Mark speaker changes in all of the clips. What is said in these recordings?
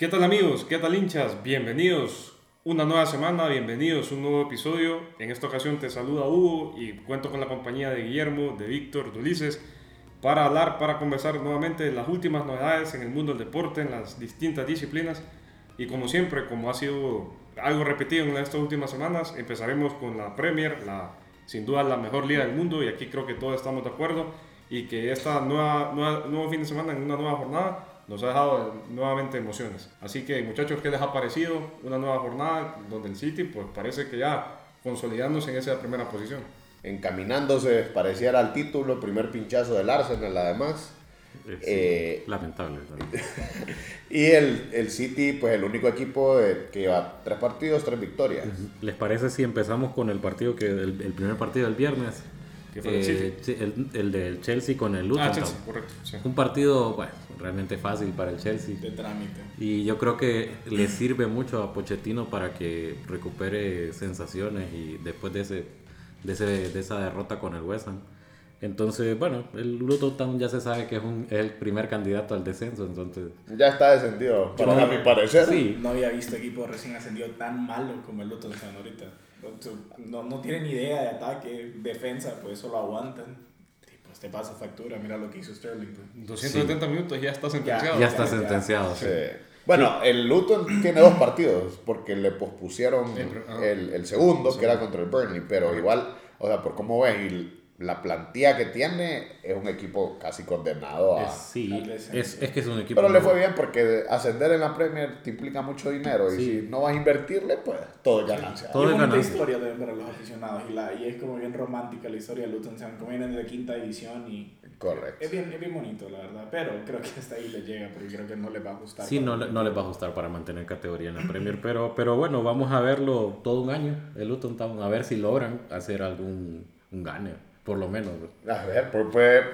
Speaker 1: ¿Qué tal amigos? ¿Qué tal hinchas? Bienvenidos. Una nueva semana, bienvenidos un nuevo episodio. En esta ocasión te saluda Hugo y cuento con la compañía de Guillermo, de Víctor, de Ulises para hablar, para conversar nuevamente de las últimas novedades en el mundo del deporte, en las distintas disciplinas. Y como siempre, como ha sido algo repetido en estas últimas semanas, empezaremos con la Premier, la, sin duda la mejor liga del mundo, y aquí creo que todos estamos de acuerdo, y que esta nueva, nueva nuevo fin de semana, en una nueva jornada, nos ha dejado nuevamente emociones. Así que muchachos, ¿qué les ha parecido? Una nueva jornada donde el City pues parece que ya consolidándose en esa primera posición.
Speaker 2: Encaminándose, pareciera al título, primer pinchazo del Arsenal además.
Speaker 3: Eh, lamentable.
Speaker 2: y el, el, City, pues el único equipo que lleva tres partidos, tres victorias.
Speaker 3: ¿Les parece si empezamos con el partido que el, primer partido del viernes?
Speaker 1: Fue
Speaker 3: el, el, del Chelsea con el Luton.
Speaker 1: Ah, Chelsea, correcto.
Speaker 3: Un partido, bueno, realmente fácil para el Chelsea.
Speaker 4: De trámite.
Speaker 3: Y yo creo que le sirve mucho a Pochettino para que recupere sensaciones y después de, ese, de, ese, de esa derrota con el West Ham. Entonces, bueno, el Luton ya se sabe que es, un, el primer candidato al descenso, entonces...
Speaker 2: Ya está descendido, para mi parecer.
Speaker 4: Sí. No había visto equipo recién ascendido tan malo como el Luton ahorita. No, no tienen idea de ataque, defensa, pues eso lo aguantan te pasa factura, mira lo que hizo Sterling.
Speaker 1: 270 pues. minutos ya está sentenciado.
Speaker 3: Ya, está sentenciado, sí.
Speaker 2: Bueno, el Luton tiene dos partidos porque le pospusieron el, el segundo, que era contra el Burnley, pero igual, o sea, por cómo ves, la plantilla que tiene es un equipo casi condenado a...
Speaker 3: sí, es, es, que es un equipo...
Speaker 2: Pero le fue bien porque ascender en la Premier te implica mucho dinero y si no vas a invertirle, pues todo es ganancia.
Speaker 4: Todo es una historia de para los aficionados y, la, y es como bien romántica la historia de Luton Town, como vienen de quinta división y...
Speaker 2: Correcto.
Speaker 4: Es bien, es bien bonito, la verdad, pero creo que hasta ahí le llega porque creo que no le va a gustar.
Speaker 3: Sí, no, no les va a gustar para mantener categoría en la Premier, pero, pero bueno, vamos a verlo todo un año, el Luton Town, a ver si logran hacer algún un gane por lo menos.
Speaker 2: A ver, pues,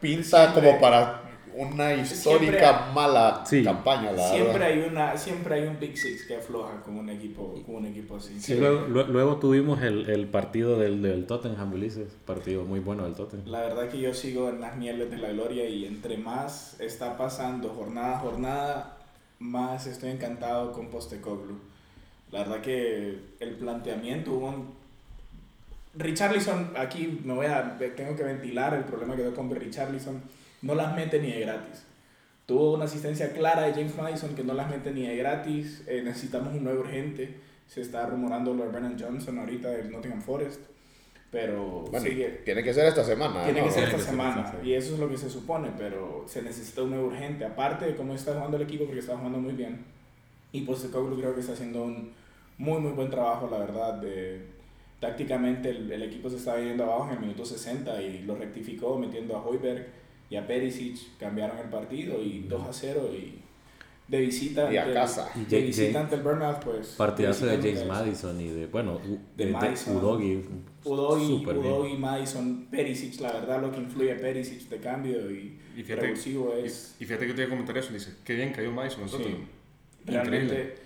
Speaker 2: pinta como para una histórica mala campaña, la
Speaker 4: siempre hay una siempre hay un Big Six que afloja con un equipo con un equipo así.
Speaker 3: luego, luego, tuvimos el, el partido del, del, Tottenham, Ulises, partido muy bueno del Tottenham.
Speaker 4: La verdad que yo sigo en las mieles de la gloria y entre más está pasando jornada a jornada, más estoy encantado con Postecoglou. La verdad que el planteamiento hubo un Richarlison, aquí me voy a, tengo que ventilar el problema que tengo con Richarlison, no las mete ni de gratis. Tuvo una asistencia clara de James Madison que no las mete ni de gratis. Eh, necesitamos un nuevo urgente. Se está rumorando lo de Brennan Johnson ahorita del Nottingham Forest. Pero
Speaker 2: tiene que ser esta semana.
Speaker 4: Tiene que ser esta semana. y eso es lo que se supone. Pero se necesita un nuevo urgente. Aparte de cómo está jugando el equipo, porque está jugando muy bien. Y pues creo que está haciendo un muy, muy buen trabajo, la verdad, de tácticamente el, el, equipo se estaba yendo abajo en el minuto 60 y lo rectificó metiendo a Hoiberg y a Perisic, cambiaron el partido y 2 a 0 y de visita
Speaker 2: y a casa.
Speaker 4: De visita ante el Burnout pues
Speaker 3: partidazo de James Madison y de bueno
Speaker 4: de, de Madison, Udogi Udogi, Udogi Madison Perisic la verdad lo que influye a Perisic de cambio y,
Speaker 1: y fíjate, es
Speaker 4: y,
Speaker 1: fíjate que te voy a comentar eso dice qué bien cayó Madison nosotros sí,
Speaker 4: realmente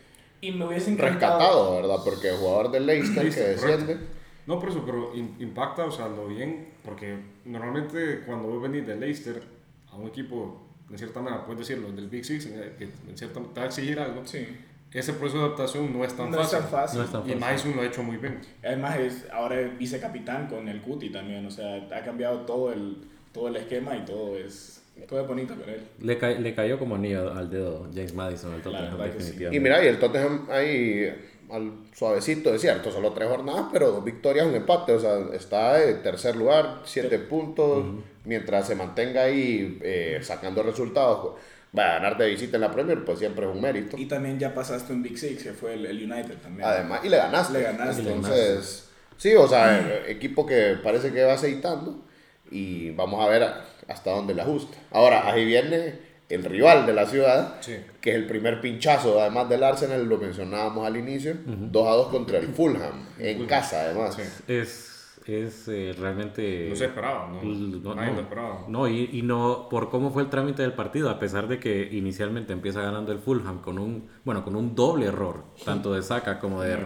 Speaker 4: y me hubiese encantado.
Speaker 2: Rescatado, ¿verdad? Porque el jugador del Leicester que desciende.
Speaker 1: No, por eso, pero impacta, o sea, lo bien, porque normalmente cuando vos venís del Leicester a un equipo, de cierta manera, puedes decirlo, del Big Six, eh, que en cierta te va a exigir algo,
Speaker 4: sí.
Speaker 1: ese proceso de adaptación no es tan,
Speaker 4: no
Speaker 1: fácil.
Speaker 4: Es tan fácil.
Speaker 3: No es tan fácil.
Speaker 1: Y Mason lo ha hecho muy bien.
Speaker 4: Además, es, ahora es vicecapitán con el Cuti también, o sea, ha cambiado todo el, todo el esquema y todo es todo es bonito con él.
Speaker 3: Le, le cayó como anillo al dedo James Madison al Tottenham, definitivamente.
Speaker 2: Y mira, y el Tottenham ahí al suavecito, es cierto, solo tres jornadas, pero dos victorias, un empate, o sea, está en tercer lugar, siete puntos, mientras se mantenga ahí eh, sacando resultados, va a ganar de visita en la Premier, pues siempre es un mérito.
Speaker 4: Y también ya pasaste un Big Six, que fue el, United también.
Speaker 2: Además, y le ganaste.
Speaker 4: Le ganaste.
Speaker 2: Entonces, sí, o sea, equipo que parece que va aceitando y vamos a ver hasta dónde le ajusta. Ahora, ahí viene el rival de la ciudad, que es el primer pinchazo, además del Arsenal, lo mencionábamos al inicio, 2 a 2 contra el Fulham, en casa además.
Speaker 3: Es, es eh, realmente...
Speaker 1: No se esperaba, ¿no? No, no, esperaba.
Speaker 3: no y, y, no por cómo fue el trámite del partido, a pesar de que inicialmente empieza ganando el Fulham con un, bueno, con un doble error, tanto de Saka como de,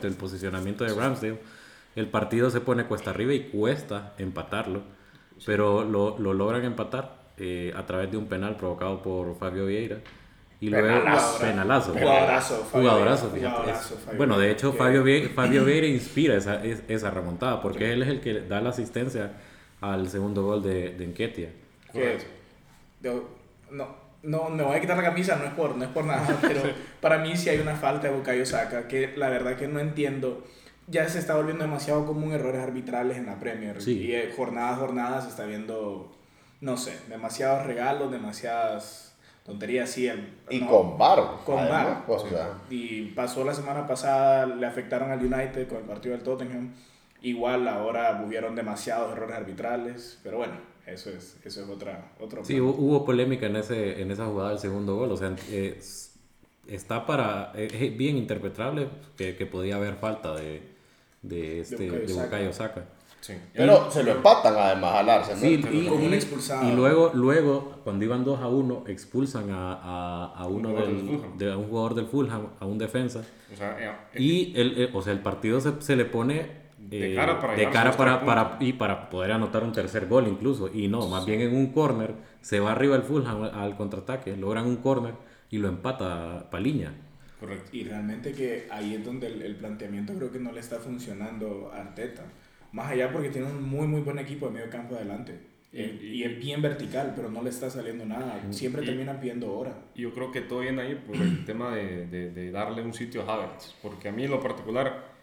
Speaker 3: del posicionamiento de Ramsdale, el partido se pone cuesta arriba y cuesta empatarlo pero lo, lo logran empatar eh, a través de un penal provocado por Fabio Vieira. Y luego penalazo.
Speaker 4: Jugadorazo.
Speaker 3: Jugadorazo, bueno, de hecho, Fabio, Vieira, Fabio Vieira inspira esa, esa remontada porque él es el que da la asistencia al segundo gol de, de Enquetia.
Speaker 4: no, no, me voy a quitar la camisa, no es por, no es por nada, pero para mí sí hay una falta de Bukayo Saka que la verdad que no entiendo. Ya se está volviendo demasiado común errores arbitrales en la Premier. Y eh, jornada a jornada se está viendo, no sé, demasiados regalos, demasiadas tonterías. Sí,
Speaker 2: y con bar.
Speaker 4: Con bar. Y pasó la semana pasada, le afectaron al United con el partido del Tottenham. Igual ahora hubieron demasiados errores arbitrales, pero bueno, eso es, eso es otra, otro
Speaker 3: Sí, hubo polémica en, ese, en esa jugada del segundo gol. O sea, está para. Es bien interpretable que, que podía haber falta de, de, este, de Bukayo Saka.
Speaker 2: Sí. Pero se lo empatan además al Arsenal.
Speaker 3: Sí, y, un expulsado. y luego, luego, cuando iban 2 a 1, expulsan a, a, a uno del, de un jugador del Fulham, a un defensa. O sea, eh, y el, eh, o sea, el partido se, se le pone de eh, cara para, de cara para, para, y para poder anotar un tercer gol incluso. Y no, más bien en un corner se va arriba el Fulham al contraataque, logran un corner y lo empata Paliña.
Speaker 4: Correcto. Y realmente que ahí es donde el, planteamiento creo que no le está funcionando a Arteta. Más allá porque tiene un muy muy buen equipo de medio campo adelante. Y, es bien vertical, pero no le está saliendo nada. Siempre termina pidiendo hora.
Speaker 1: Yo creo que todo viene ahí por el tema de, de, de darle un sitio a Havertz. Porque a mí en lo particular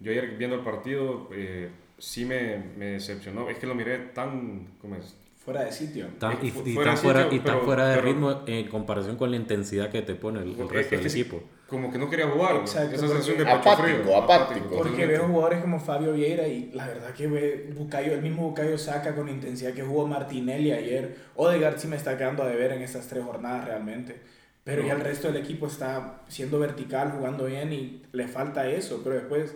Speaker 1: yo ayer viendo el partido eh, sí me, me, decepcionó. Es que lo miré tan... ¿cómo es?
Speaker 4: Fuera de sitio.
Speaker 3: y, fuera, tan fuera, y tan fuera de ritmo en comparación con la intensidad que te pone el, resto del equipo.
Speaker 1: Como que no quería jugar. Exacto. Esa sensación
Speaker 2: de apático, apático.
Speaker 4: Porque veo jugadores como Fabio Vieira y la verdad que ve Bucayo, el mismo Bucayo saca con intensidad que jugó Martinelli ayer. Odegaard sí me está quedando a deber en estas tres jornadas realmente. Pero ya el resto del equipo está siendo vertical, jugando bien y le falta eso. Pero después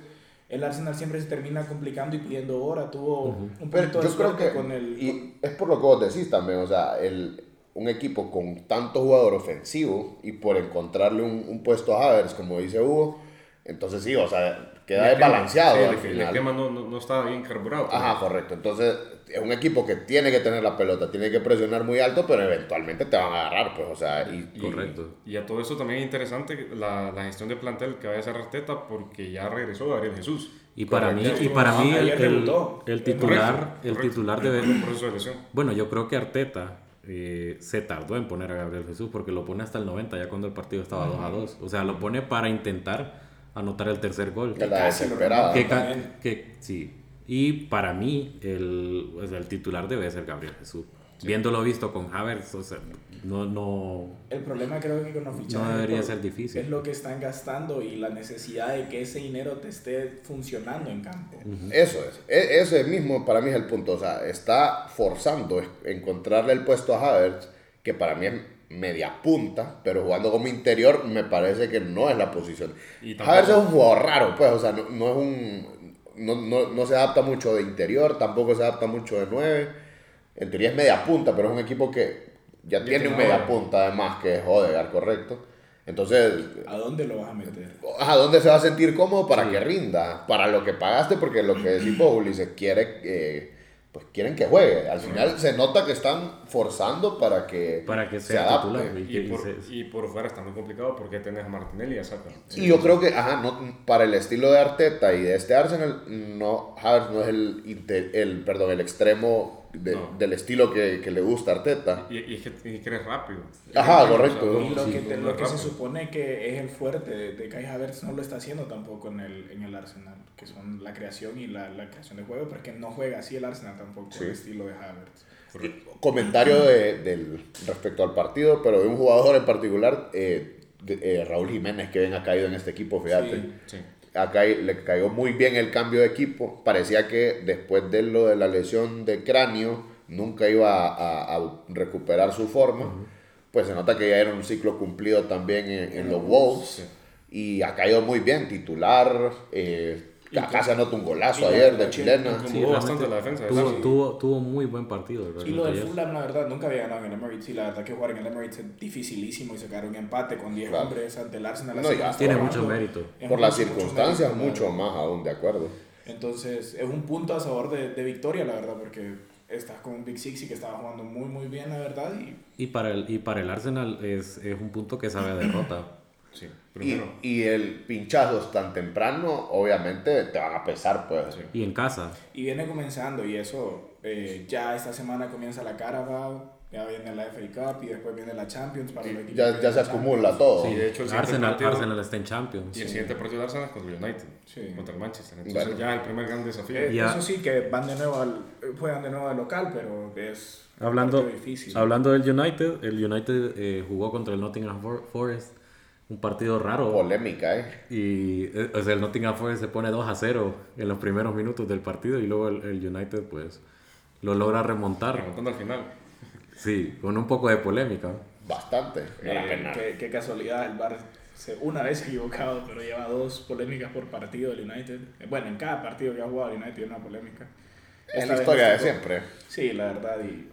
Speaker 4: el Arsenal siempre se termina complicando y pidiendo hora. Tuvo un
Speaker 2: punto de yo que, con el. Y es por lo que vos decís también, o sea, el, un equipo con tanto jugador ofensivo y por encontrarle un, un puesto a Havers, como dice Hugo, entonces sí, o sea, queda desbalanceado.
Speaker 1: Sí, al final. El esquema no, no, no estaba bien carburado.
Speaker 2: Ajá, correcto. Entonces, es un equipo que tiene que tener la pelota, tiene que presionar muy alto, pero eventualmente te van a agarrar, pues, o sea, y,
Speaker 3: correcto.
Speaker 1: Y, a todo eso también es interesante la, la, gestión de plantel que vaya a hacer Arteta porque ya regresó Gabriel Jesús.
Speaker 3: Y para mí, y para mí el, el, titular, el titular debe... Bueno, yo creo que Arteta eh, se tardó en poner a Gabriel Jesús porque lo pone hasta el 90, ya cuando el partido estaba 2 a 2. O sea, lo pone para intentar anotar el tercer gol.
Speaker 2: Que, que,
Speaker 3: que, sí, y para mí, el, el titular debe ser Gabriel Jesús. Viéndolo visto con Havertz, o sea, no, no...
Speaker 4: El problema creo que con los fichajes
Speaker 3: no debería ser difícil.
Speaker 4: es lo que están gastando y la necesidad de que ese dinero te esté funcionando en campo.
Speaker 2: Eso es, e, ese mismo para mí es el punto, o sea, está forzando encontrarle el puesto a Havertz, que para mí es media punta, pero jugando como interior me parece que no es la posición. Havertz es un jugador raro, pues, o sea, no, no es un no, no, no, se adapta mucho de interior, tampoco se adapta mucho de 9. En teoría es media punta, pero es un equipo que ya tiene un media punta además, que es Odegaard, correcto. Entonces...
Speaker 4: ¿A dónde lo vas a meter?
Speaker 2: ¿A dónde se va a sentir cómodo para que rinda? Para lo que pagaste, porque lo que decimos, Ulises, quiere... Eh, pues quieren que juegue. Al final se nota que están forzando para que,
Speaker 3: para que sea titular.
Speaker 1: Y, por, fuera está muy complicado porque tenés a Martinelli y a Saka.
Speaker 2: Y yo creo que, ajá, no, para el estilo de Arteta y de este Arsenal, no, Havertz no es el, el, perdón, el extremo del estilo que, que, le gusta a Arteta.
Speaker 1: Y, y, y que eres rápido.
Speaker 2: Ajá, correcto.
Speaker 4: Y lo que, lo que se supone que es el fuerte de, de Kai Havertz no lo está haciendo tampoco en el, en el Arsenal, que son la creación y la, la creación de juego, porque no juega así el Arsenal tampoco, el estilo de Havertz.
Speaker 2: Comentario de, del, respecto al partido, pero de un jugador en particular, eh, eh, Raúl Jiménez, que ven ha caído en este equipo, fíjate. Sí, acá le cayó muy bien el cambio de equipo. Parecía que después de lo de la lesión de cráneo nunca iba a, recuperar su forma. Pues se nota que ya era un ciclo cumplido también en, los Wolves. Y ha caído muy bien, titular. Eh, Acá se anotó un golazo ayer de chilena.
Speaker 3: Sí, bastante la defensa. Tuvo, tuvo, tuvo, muy buen partido.
Speaker 4: Y lo del Fulham, la verdad, nunca había ganado en el Emirates. Y la verdad que jugar en el Emirates es dificilísimo y sacar un empate con 10 hombres ante el Arsenal.
Speaker 3: No, ya, tiene mucho mérito.
Speaker 2: Por las circunstancias, mucho, más aún, de acuerdo.
Speaker 4: Entonces, es un punto a favor de, de victoria, la verdad, porque estás con un Big Six que estaba jugando muy, muy bien, la verdad. Y,
Speaker 3: y, para, el, y para el Arsenal es, es un punto que sabe a derrota.
Speaker 1: Sí,
Speaker 2: Y,
Speaker 1: primero.
Speaker 2: y el pinchazo tan temprano, obviamente te van a pesar, pues.
Speaker 3: Y en casa.
Speaker 4: y viene comenzando, y eso, eh, ya esta semana comienza la Carabao, ya viene la FA Cup y después viene la Champions para los equipos
Speaker 2: Ya, ya se acumula
Speaker 4: Champions.
Speaker 2: todo.
Speaker 1: Sí, de hecho, el
Speaker 3: Arsenal,
Speaker 1: partido-
Speaker 3: Arsenal está en Champions.
Speaker 1: Y el siguiente partido de Arsenal es contra el United,
Speaker 4: Sí.
Speaker 1: contra el Manchester. Entonces
Speaker 2: Bueno.
Speaker 1: ya el primer gran desafío.
Speaker 4: Eh. Eso sí, que van de nuevo al, juegan de nuevo al local, pero es
Speaker 3: Hablando,
Speaker 4: difícil.
Speaker 3: hablando del United, el United eh, jugó contra el Nottingham For- Forest. Un partido raro.
Speaker 2: Polémica, ¿eh?
Speaker 3: Y eh, o sea, el Nottingham Forest se pone 2 a 0 en los primeros minutos del partido y luego el, el United pues lo logra remontar.
Speaker 1: Remontando al final.
Speaker 3: Sí, con un poco de polémica.
Speaker 2: Bastante.
Speaker 4: Eh, qué, qué casualidad, el Bar se, una vez equivocado, pero lleva dos polémicas por partido del United. Eh, Bueno, en cada partido que ha jugado el United tiene una polémica.
Speaker 2: Es la historia de siempre.
Speaker 4: Sí, la verdad. Y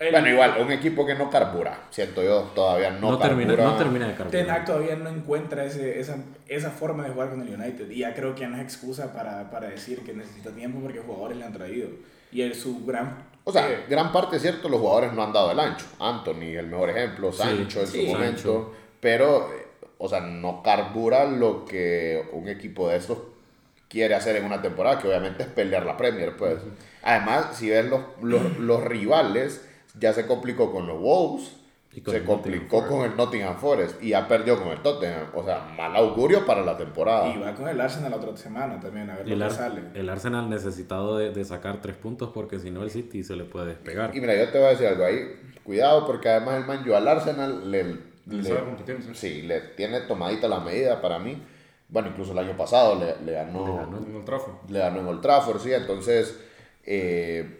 Speaker 4: el-
Speaker 2: Bueno, igual, un equipo que no carbura, siento yo, todavía no,
Speaker 3: No,
Speaker 2: carbura.
Speaker 3: termina, no termina de
Speaker 4: Ten Hag
Speaker 3: cargar.
Speaker 4: todavía no encuentra ese, esa, esa forma de jugar con el United. Y ya creo que ya no es excusa para, para decir que necesita tiempo porque jugadores le han traído. Y el, su gran.
Speaker 2: O sea,
Speaker 4: eh,
Speaker 2: gran parte es cierto, los jugadores no han dado el ancho. Anthony, el mejor ejemplo, Sancho en
Speaker 4: sí,
Speaker 2: su momento.
Speaker 3: Sancho.
Speaker 2: Pero, eh, o sea, no carbura lo que un equipo de estos quiere hacer en una temporada, que obviamente es pelear la Premier, pues. Además, si ves los, los, los rivales, ya se complicó con los Wolves,
Speaker 3: Y con
Speaker 2: se
Speaker 3: el
Speaker 2: complicó con el Nottingham Forest y ya perdió con el Tottenham. O sea, mal augurio para la temporada.
Speaker 4: y va con el Arsenal la otra semana también, a ver
Speaker 3: el,
Speaker 4: lo que sale.
Speaker 3: el Arsenal necesitado de, de sacar tres puntos porque si no el City se le puede despegar.
Speaker 2: Y mira, yo te voy a decir algo ahí. Cuidado porque además el Man U al Arsenal le,
Speaker 1: Le
Speaker 2: le-
Speaker 1: sí.
Speaker 2: sí, le tiene tomadita la medida para mí. Bueno, incluso el año pasado le, le ganó,
Speaker 3: Le ganó.
Speaker 1: En el trafo.
Speaker 2: le ganó en Old Trafford, sí. Entonces, eh,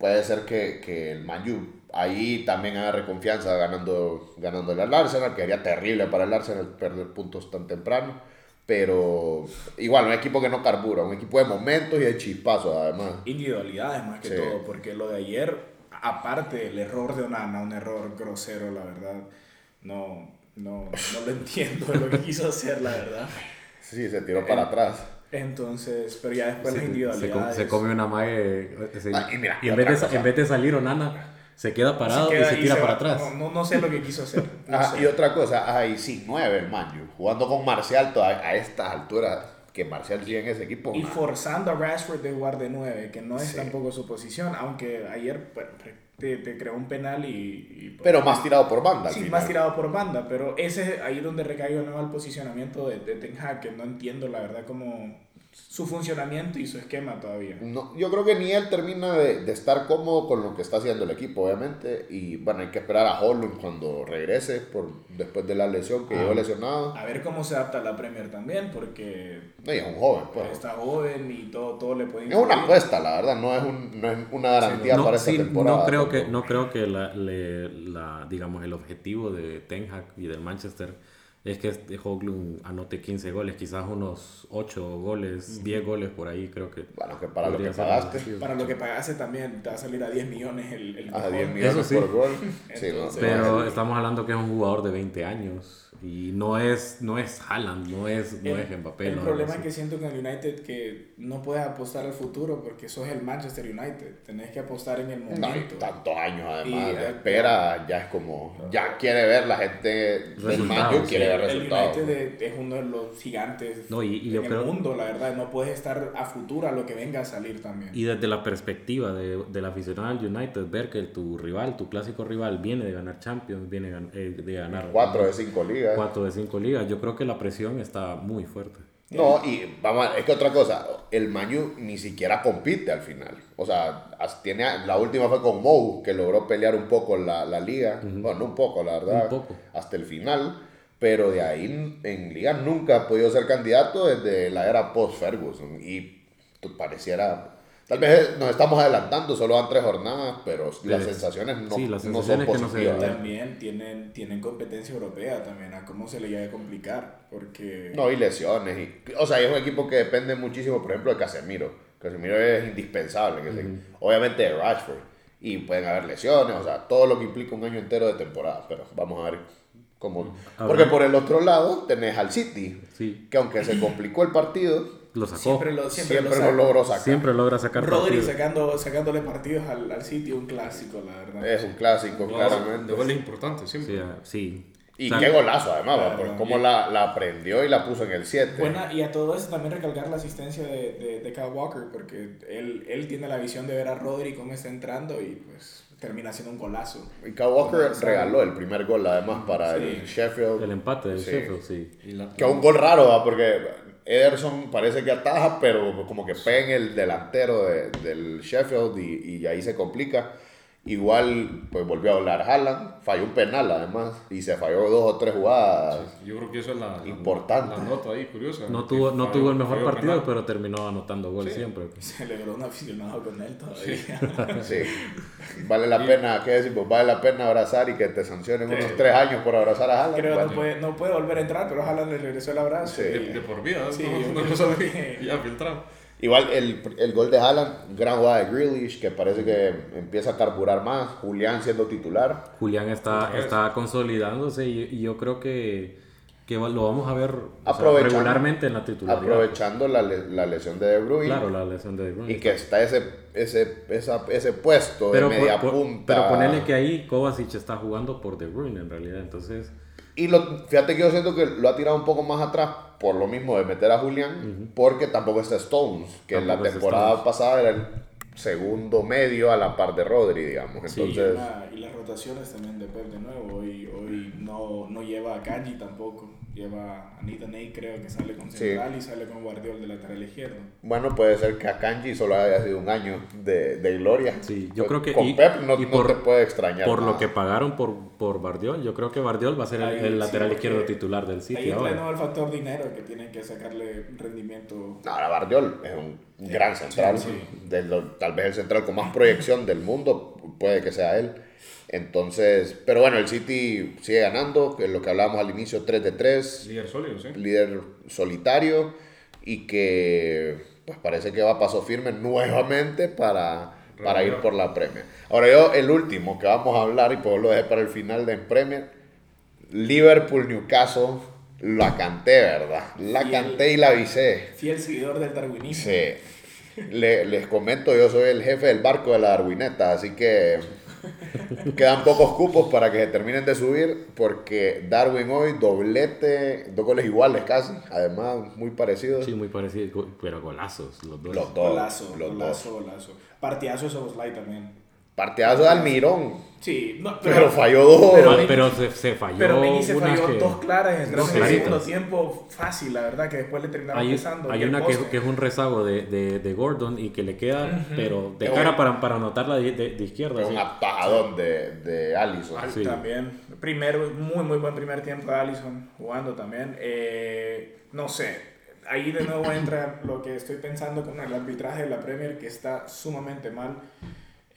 Speaker 2: puede ser que, que el Man U ahí también agarre confianza ganando, ganándole al Arsenal, que sería terrible para el Arsenal perder puntos tan temprano. Pero igual, un equipo que no carbura, un equipo de momentos y de chispazos además.
Speaker 4: individualidades más que
Speaker 2: Sí.
Speaker 4: todo, porque lo de ayer, aparte el error de Onana, un error grosero, la verdad, no, no, no lo entiendo lo que quiso hacer, la verdad.
Speaker 2: Sí, se tiró para atrás.
Speaker 4: Entonces, pero ya después las
Speaker 3: Se, se,
Speaker 4: individualidades.
Speaker 3: se come una mague ese-
Speaker 2: Ah, y mira,
Speaker 3: y en vez, de,
Speaker 2: cosa.
Speaker 3: en vez de salir Onana, se queda parado
Speaker 4: queda
Speaker 3: y se tira para atrás.
Speaker 4: No, no, no sé lo que quiso hacer. no sé.
Speaker 2: y otra cosa, ahí sí, nueve el Manju, jugando con Marcial toda- a estas alturas, que Marcial sigue en ese equipo.
Speaker 4: Y forzando a Rashford de jugar de 9, que no es
Speaker 2: Sí.
Speaker 4: tampoco su posición, aunque ayer pues, te, te creó un penal y... y, pues,
Speaker 2: pero más tirado por banda. al
Speaker 4: Sí,
Speaker 2: final.
Speaker 4: más tirado por banda, pero ese es ahí donde recae de nuevo el posicionamiento de, de Ten Hag, que no entiendo la verdad como su funcionamiento y su esquema todavía.
Speaker 2: No, yo creo que ni él termina de, de estar cómodo con lo que está haciendo el equipo, obviamente. Y bueno, hay que esperar a Holland cuando regrese por, después de la lesión que
Speaker 3: Ah.
Speaker 2: llegó lesionado.
Speaker 4: A ver cómo se adapta a la Premier también, porque
Speaker 2: No, y es un joven, pues.
Speaker 4: está joven y todo, todo le puede
Speaker 2: Es una
Speaker 4: influir.
Speaker 2: apuesta, la verdad, no es, un, no es una garantía
Speaker 3: no,
Speaker 2: para esta
Speaker 3: sí,
Speaker 2: temporada.
Speaker 3: no creo que, no creo que la, le- la, digamos, el objetivo de Ten Hag y del Manchester es que este Hoglund anote 15 goles, quizás unos 8 goles, 10 goles por ahí, creo que.
Speaker 2: Bueno, que para lo que pagaste.
Speaker 4: Para lo que pagaste también te va a salir a 10 millones el, el
Speaker 2: a
Speaker 4: mejor.
Speaker 2: 10 millones
Speaker 3: sí.
Speaker 2: por gol. Sí, no,
Speaker 4: Entonces,
Speaker 3: Pero estamos hablando que es un jugador de 20 años y no es, no es Haaland, no es, no
Speaker 4: el,
Speaker 3: es Mbappé.
Speaker 4: el
Speaker 3: no
Speaker 4: problema es que siento con el United que no puedes apostar al futuro porque sos el Manchester United. Tenés que apostar en el
Speaker 2: No, y
Speaker 4: momento.
Speaker 2: tantos años además
Speaker 4: Y,
Speaker 2: de espera, ya es como, ya quiere ver la gente del Manju, quiere
Speaker 3: sí.
Speaker 2: ver
Speaker 4: el
Speaker 2: resultados.
Speaker 4: United es, es uno de los gigantes
Speaker 3: No, y- y
Speaker 4: en el
Speaker 3: creo-
Speaker 4: mundo, la verdad. No puedes estar a futuro a lo que venga a salir también.
Speaker 3: Y desde la perspectiva de, del aficionado al United, ver que tu rival, tu clásico rival, viene de ganar Champions, viene de gan- eh, de ganar
Speaker 2: Cuatro de cinco ligas.
Speaker 3: Cuatro de cinco ligas, yo creo que la presión está muy fuerte.
Speaker 2: No, y vamos, a- es que otra cosa, el Manu ni siquiera compite al final. O sea, tiene, la última fue con Mou, que logró pelear un poco la, la liga. Bueno, no un poco, la verdad.
Speaker 3: Un poco.
Speaker 2: Hasta el final. Pero de ahí en liga nunca ha podido ser candidato desde la era post-Ferguson. Y pareciera... Tal vez nos estamos adelantando, solo van tres jornadas, pero las sensaciones no,
Speaker 3: sí, las
Speaker 2: no son
Speaker 3: sensaciones que no se
Speaker 2: positivas.
Speaker 4: También tienen, tienen competencia europea también, a cómo se le llega a complicar. Porque
Speaker 2: No, y lesiones. Y, o sea, es un equipo que depende muchísimo, por ejemplo, de Casemiro. Casemiro es indispensable. que se- obviamente de Rashford. Y pueden haber lesiones, o sea, todo lo que implica un año entero de temporada. Pero vamos a ver cómo. Porque por el otro lado tenés al City.
Speaker 3: Sí.
Speaker 2: Que aunque se complicó el partido,
Speaker 3: lo sacó.
Speaker 4: Siempre lo, siempre
Speaker 2: Siempre
Speaker 4: lo
Speaker 2: lo logró sacar.
Speaker 3: Siempre logra sacar
Speaker 4: Rodri
Speaker 3: partidos.
Speaker 4: sacando, sacándole partidos al, al City, un clásico, la verdad.
Speaker 2: Es un clásico,
Speaker 1: De
Speaker 2: claramente.
Speaker 1: goles importantes siempre.
Speaker 3: Sí, ah, sí.
Speaker 2: Y
Speaker 3: O sea,
Speaker 2: qué golazo, además,
Speaker 4: Claro,
Speaker 2: por
Speaker 4: no,
Speaker 2: cómo la, la aprendió y la puso en el 7.
Speaker 4: Buena, y a todo eso también recalcar la asistencia de, de, de Kyle Walker, porque él, él tiene la visión de ver a Rodri cómo está entrando y pues termina siendo un golazo.
Speaker 2: Y Kyle Walker regaló el primer gol, además, para
Speaker 4: Sí.
Speaker 2: el Sheffield.
Speaker 3: El empate del
Speaker 2: Sí.
Speaker 3: Sheffield, sí.
Speaker 1: Y la-
Speaker 2: Que es un gol raro, ¿va? porque Ederson parece que ataja, pero como que pega en el delantero de- del Sheffield y, y ahí se complica. Igual, pues volvió a hablar Haaland, falló un penal además, y se falló dos o tres jugadas.
Speaker 1: Yo creo que eso es la,
Speaker 2: Importante.
Speaker 1: la nota ahí, curiosa.
Speaker 3: No tuvo, no
Speaker 1: falló-
Speaker 3: tuvo el mejor partido,
Speaker 1: penal.
Speaker 3: pero terminó anotando gol siempre.
Speaker 4: Celebró un aficionado con él todavía.
Speaker 2: Sí, vale la pena, ¿qué decimos? Vale la pena abrazar y que te sancionen unos tres años por abrazar a Haaland.
Speaker 4: Creo que
Speaker 2: Bueno,
Speaker 4: no puede, no puede volver a entrar, pero ojalá le regresó el abrazo.
Speaker 2: Sí.
Speaker 1: De,
Speaker 4: y-
Speaker 1: de por vida,
Speaker 4: Sí,
Speaker 1: ¿no? ya filtrado.
Speaker 2: Igual el, el gol de Haaland, gran jugada de Grealish, que parece que empieza a carburar más. Julián siendo titular.
Speaker 3: Julián está, está consolidándose y, y yo creo que, que lo vamos a ver o sea,
Speaker 2: Aprovechando-
Speaker 3: regularmente en la titularidad.
Speaker 2: Aprovechando la, la lesión de De Bruyne.
Speaker 3: Claro, la lesión de De Bruyne.
Speaker 2: Y que está ese, ese, esa- ese puesto
Speaker 3: pero,
Speaker 2: de media
Speaker 3: por-
Speaker 2: punta.
Speaker 3: pero ponerle que ahí Kovacic está jugando por De Bruyne en realidad, entonces
Speaker 2: Y lo, fíjate que yo siento que lo ha tirado un poco más atrás por lo mismo de meter a Julián, porque tampoco está Stones, que en la temporada
Speaker 3: Stones.
Speaker 2: pasada era el segundo medio a la par de Rodri, digamos.
Speaker 3: Sí.
Speaker 4: Y,
Speaker 2: Entonces,
Speaker 4: y las rotaciones también de Pep de nuevo. Hoy, hoy no, no lleva a Kanji tampoco. Lleva a Anita Ney, creo que sale con
Speaker 2: Sí.
Speaker 4: central y sale con Guardiola de lateral izquierdo.
Speaker 2: bueno, puede ser que a Kanji solo haya sido un año de, de gloria.
Speaker 3: Sí, yo creo que-
Speaker 2: Con
Speaker 3: y-
Speaker 2: Pep no,
Speaker 3: y
Speaker 2: no
Speaker 3: por-
Speaker 2: te puede extrañar.
Speaker 3: por lo
Speaker 2: nada.
Speaker 3: que pagaron por, por Bardiol, yo creo que Bardiol va a ser el,
Speaker 4: Ahí,
Speaker 3: el
Speaker 4: sí,
Speaker 3: lateral izquierdo titular del
Speaker 4: Ahí entra de
Speaker 3: ahora.
Speaker 4: el factor dinero que tienen que sacarle rendimiento.
Speaker 2: No, ahora Bardiol es un gran central.
Speaker 4: sí.
Speaker 2: de lo- tal vez el central con más proyección del mundo, puede que sea él. Entonces, pero bueno, el City sigue ganando, que es lo que hablábamos al inicio, 3 de 3,
Speaker 1: Líder sólido, sí.
Speaker 2: líder solitario y que pues parece que va a paso firme nuevamente para, para ir por la Premier. Ahora yo, el último que vamos a hablar, y pues lo dejé para el final de Premier, Liverpool-Newcastle, la canté, ¿verdad? La
Speaker 4: Y el-
Speaker 2: canté y la avisé.
Speaker 4: Fiel seguidor del darwinismo.
Speaker 2: Sí. Le- les comento, yo soy el jefe del barco de la Darwineta, así que quedan pocos cupos para que se terminen de subir, porque Darwin hoy doblete, dos goles iguales casi, además muy parecidos.
Speaker 3: Sí, muy parecido, go- pero golazos los dos.
Speaker 2: Los dos.
Speaker 4: Golazo,
Speaker 2: los
Speaker 4: golazo, golazo. Partidazo de Soboslai también.
Speaker 2: Partidazo de Almirón,
Speaker 4: Sí, no,
Speaker 2: pero, falló dos.
Speaker 4: pero-
Speaker 3: Pero, pero se, se falló.
Speaker 4: Pero Mini se falló
Speaker 3: que-
Speaker 4: dos claras en el segundo tiempo fácil, la verdad, que después le terminaron
Speaker 3: Hay,
Speaker 4: pesando.
Speaker 3: hay una que, que es un rezago de, de, de Gordon y que le queda, pero de
Speaker 2: Es
Speaker 3: cara
Speaker 2: un-
Speaker 3: para, para anotarla de, de, de izquierda.
Speaker 2: Es un atajadón de, de Allison.
Speaker 4: Ah,
Speaker 3: Sí.
Speaker 4: También, primero, muy muy buen primer tiempo de Allison jugando también. Eh, no sé, ahí de nuevo entra lo que estoy pensando con el arbitraje de la Premier que está sumamente mal.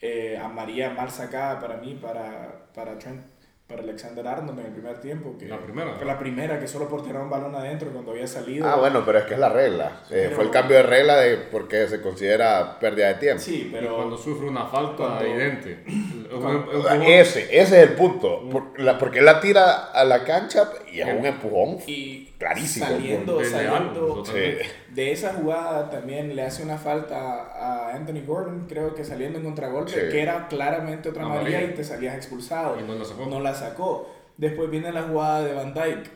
Speaker 4: Eh, a María mal sacada para mí, para, para Trent, para Alexander Arnold en el primer tiempo. Que,
Speaker 1: La primera.
Speaker 4: Fue la primera, que solo por tirar un balón adentro cuando había salido.
Speaker 2: Ah, bueno, pero es que es la regla. Eh,
Speaker 4: pero-
Speaker 2: fue el cambio de regla de porque se considera pérdida de tiempo.
Speaker 4: Sí,
Speaker 1: Pero
Speaker 4: pero...
Speaker 1: cuando sufre una falta
Speaker 4: Cuando-
Speaker 1: evidente. Un-
Speaker 4: Cuando-
Speaker 1: un- un-
Speaker 2: Ese, ese es el punto. Por- la- porque él la tira a la cancha y es un empujón.
Speaker 4: Y
Speaker 2: Clarísimo,
Speaker 4: saliendo, saliendo
Speaker 1: totalmente.
Speaker 4: de esa jugada también le hace una falta a Anthony Gordon, creo que saliendo en contragolpe,
Speaker 2: Sí.
Speaker 4: que era claramente otra
Speaker 1: Amarilla.
Speaker 4: María y te salías expulsado.
Speaker 1: Y no la sacó.
Speaker 4: No la sacó. Después viene la jugada de Van Dyke,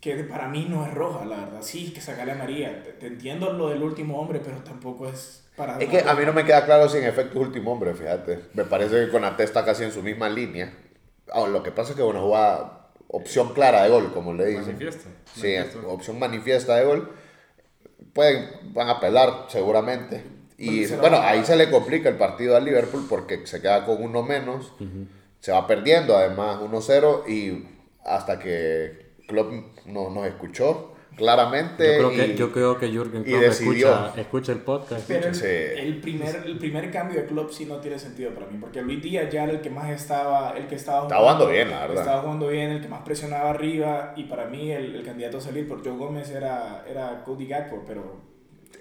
Speaker 4: que para mí no es roja, la verdad. Sí, que sacarle a María. Te, te entiendo lo del último hombre, pero tampoco es para...
Speaker 2: Es que a mí no me queda claro si en efecto es último hombre, fíjate. Me parece que Conate está casi en su misma línea. Ah, lo que pasa es que una jugada, opción clara de gol, como le dicen.
Speaker 1: Manifiesta.
Speaker 2: Sí,
Speaker 1: Manifiesta.
Speaker 2: opción manifiesta de gol. Pueden, van a pelar seguramente. Y bueno, ahí se le complica el partido al Liverpool porque se queda con uno menos. Se va perdiendo además 1-0 y hasta que Klopp no, nos escuchó claramente.
Speaker 3: Yo creo, que,
Speaker 2: y-
Speaker 3: yo creo que Jürgen Klopp escucha, escucha el podcast.
Speaker 4: Pero el,
Speaker 2: Sí.
Speaker 4: el primer, el primer cambio de club sí no tiene sentido para mí, porque Luis Díaz ya era el que más estaba, el que estaba
Speaker 2: Estaba jugando bien, la verdad.
Speaker 4: Estaba jugando bien, el que más presionaba arriba, y para mí el, el candidato a salir por Joe Gómez era, era Cody Gakpo, pero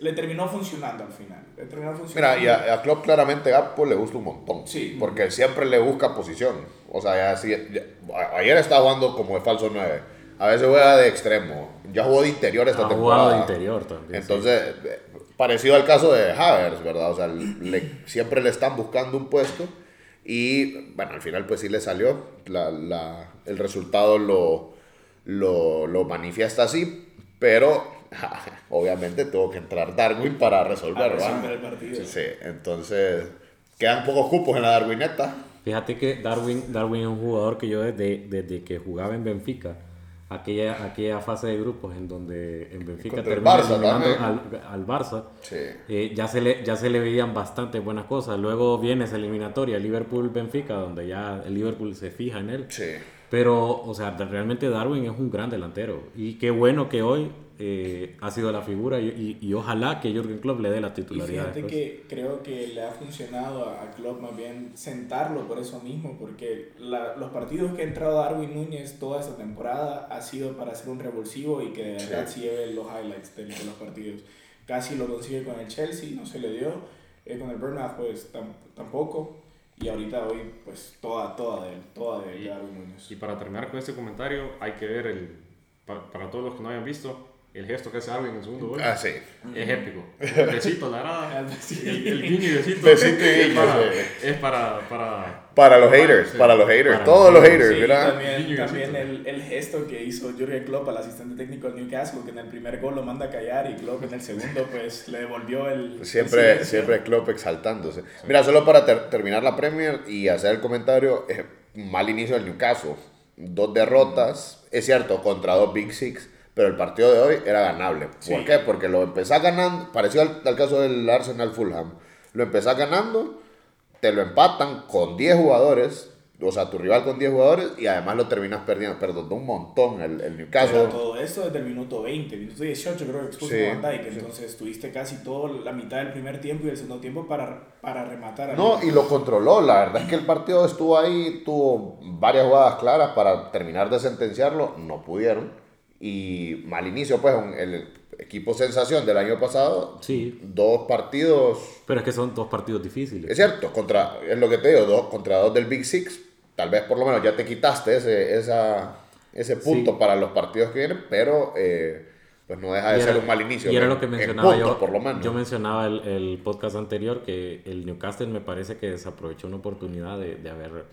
Speaker 4: le terminó funcionando al final. Le terminó
Speaker 2: Mira,
Speaker 4: funcionando.
Speaker 2: y a, a Klopp claramente Gakpo le gusta un montón.
Speaker 4: Sí.
Speaker 2: Porque siempre le busca posición. O sea, ya, sí- ya- a- ayer estaba jugando como de falso 9. A veces juega de extremo. Ya jugó de interior esta
Speaker 3: Ha
Speaker 2: temporada.
Speaker 3: jugado de interior también. sí.
Speaker 2: Entonces, eh, parecido al caso de Havers, ¿verdad? O sea, le- siempre le están buscando un puesto y, bueno, al final pues sí le salió. La, la- el resultado lo, lo, lo manifiesta así, pero obviamente tuvo que entrar Darwin para resolver,
Speaker 4: el partido.
Speaker 2: Sí, entonces quedan pocos cupos en la Darwineta.
Speaker 3: Fíjate que Darwin, Darwin es un jugador que yo desde, desde que jugaba en Benfica, aquella, aquella fase de grupos en donde en Benfica
Speaker 2: también.
Speaker 3: al, al Barça,
Speaker 2: Sí.
Speaker 3: eh, ya, se le, ya se le veían bastante buenas cosas. Luego viene esa eliminatoria, Liverpool-Benfica, donde ya el Liverpool se fija en él.
Speaker 2: Sí.
Speaker 3: Pero, o sea, realmente Darwin es un gran delantero. Y qué bueno que hoy eh, ha sido la figura y, y- y ojalá que Jürgen Klopp le dé la
Speaker 4: Y
Speaker 3: titularidad.
Speaker 4: fíjate
Speaker 3: después.
Speaker 4: que creo que le ha funcionado a Klopp más bien sentarlo por eso mismo, porque la- los partidos que ha entrado Darwin Núñez toda esta temporada ha sido para hacer un revulsivo y que de verdad
Speaker 2: Sí.
Speaker 4: lleve los highlights de, de los partidos. Casi lo consigue con el Chelsea, no se le dio, eh, con el Burnmouth pues tam- tampoco, y ahorita hoy pues toda, toda de él, toda de
Speaker 1: Y-
Speaker 4: Darwin Núñez.
Speaker 1: Y para terminar con este comentario, hay que ver el, pa- para, todos los que no hayan visto, el gesto que hace Darwin en el segundo gol.
Speaker 2: Ah, sí.
Speaker 1: Es épico. Besito a la grada. El, el guiño y besito.
Speaker 2: Besito y
Speaker 1: es
Speaker 2: guiño,
Speaker 1: es para, para
Speaker 2: Para los haters,
Speaker 1: Sí.
Speaker 2: para los haters,
Speaker 3: Para
Speaker 2: todos
Speaker 3: los
Speaker 2: haters,
Speaker 4: Sí,
Speaker 2: ¿verdad?
Speaker 4: también, también
Speaker 1: besito.
Speaker 4: el, el gesto que hizo Jurgen Klopp al asistente técnico del Newcastle, que en el primer gol lo manda a callar y Klopp en el segundo pues le devolvió el...
Speaker 2: Siempre,
Speaker 4: el
Speaker 2: siempre Klopp exaltándose. Mira, solo para ter- terminar la Premier y hacer el comentario, eh, mal inicio del Newcastle. Dos derrotas, es cierto, contra dos Big Six, pero el partido de hoy era ganable. ¿Por
Speaker 4: Sí.
Speaker 2: qué? Porque lo empezás ganando, parecido al, al caso del Arsenal Fulham, lo empezás ganando, te lo empatan con 10 jugadores, o sea, tu rival con 10 jugadores, y además lo terminas perdiendo, perdón, un montón el, el Newcastle.
Speaker 4: Pero todo esto desde el minuto 20, minuto 18 creo que expuso
Speaker 2: Sí,
Speaker 4: Van Dijk, entonces tuviste casi toda la mitad del primer tiempo y el segundo tiempo para, para rematar.
Speaker 2: No, y lo controló. La verdad es que el partido estuvo ahí, tuvo varias jugadas claras para terminar de sentenciarlo. No pudieron. Y mal inicio, pues, el equipo sensación del año pasado.
Speaker 3: Sí.
Speaker 2: Dos partidos.
Speaker 3: Pero es que son dos partidos difíciles.
Speaker 2: Es cierto, contra, es lo que te digo, dos, contra dos del Big Six. Tal vez por lo menos ya te quitaste ese, esa, ese punto
Speaker 3: Sí.
Speaker 2: para los partidos que vienen, pero eh, pues no deja de
Speaker 3: Y
Speaker 2: ser
Speaker 3: era-
Speaker 2: un mal inicio.
Speaker 3: Y era lo que
Speaker 2: en
Speaker 3: mencionaba yo.
Speaker 2: por lo menos.
Speaker 3: Yo mencionaba el, el podcast anterior que el Newcastle me parece que desaprovechó una oportunidad de, de haber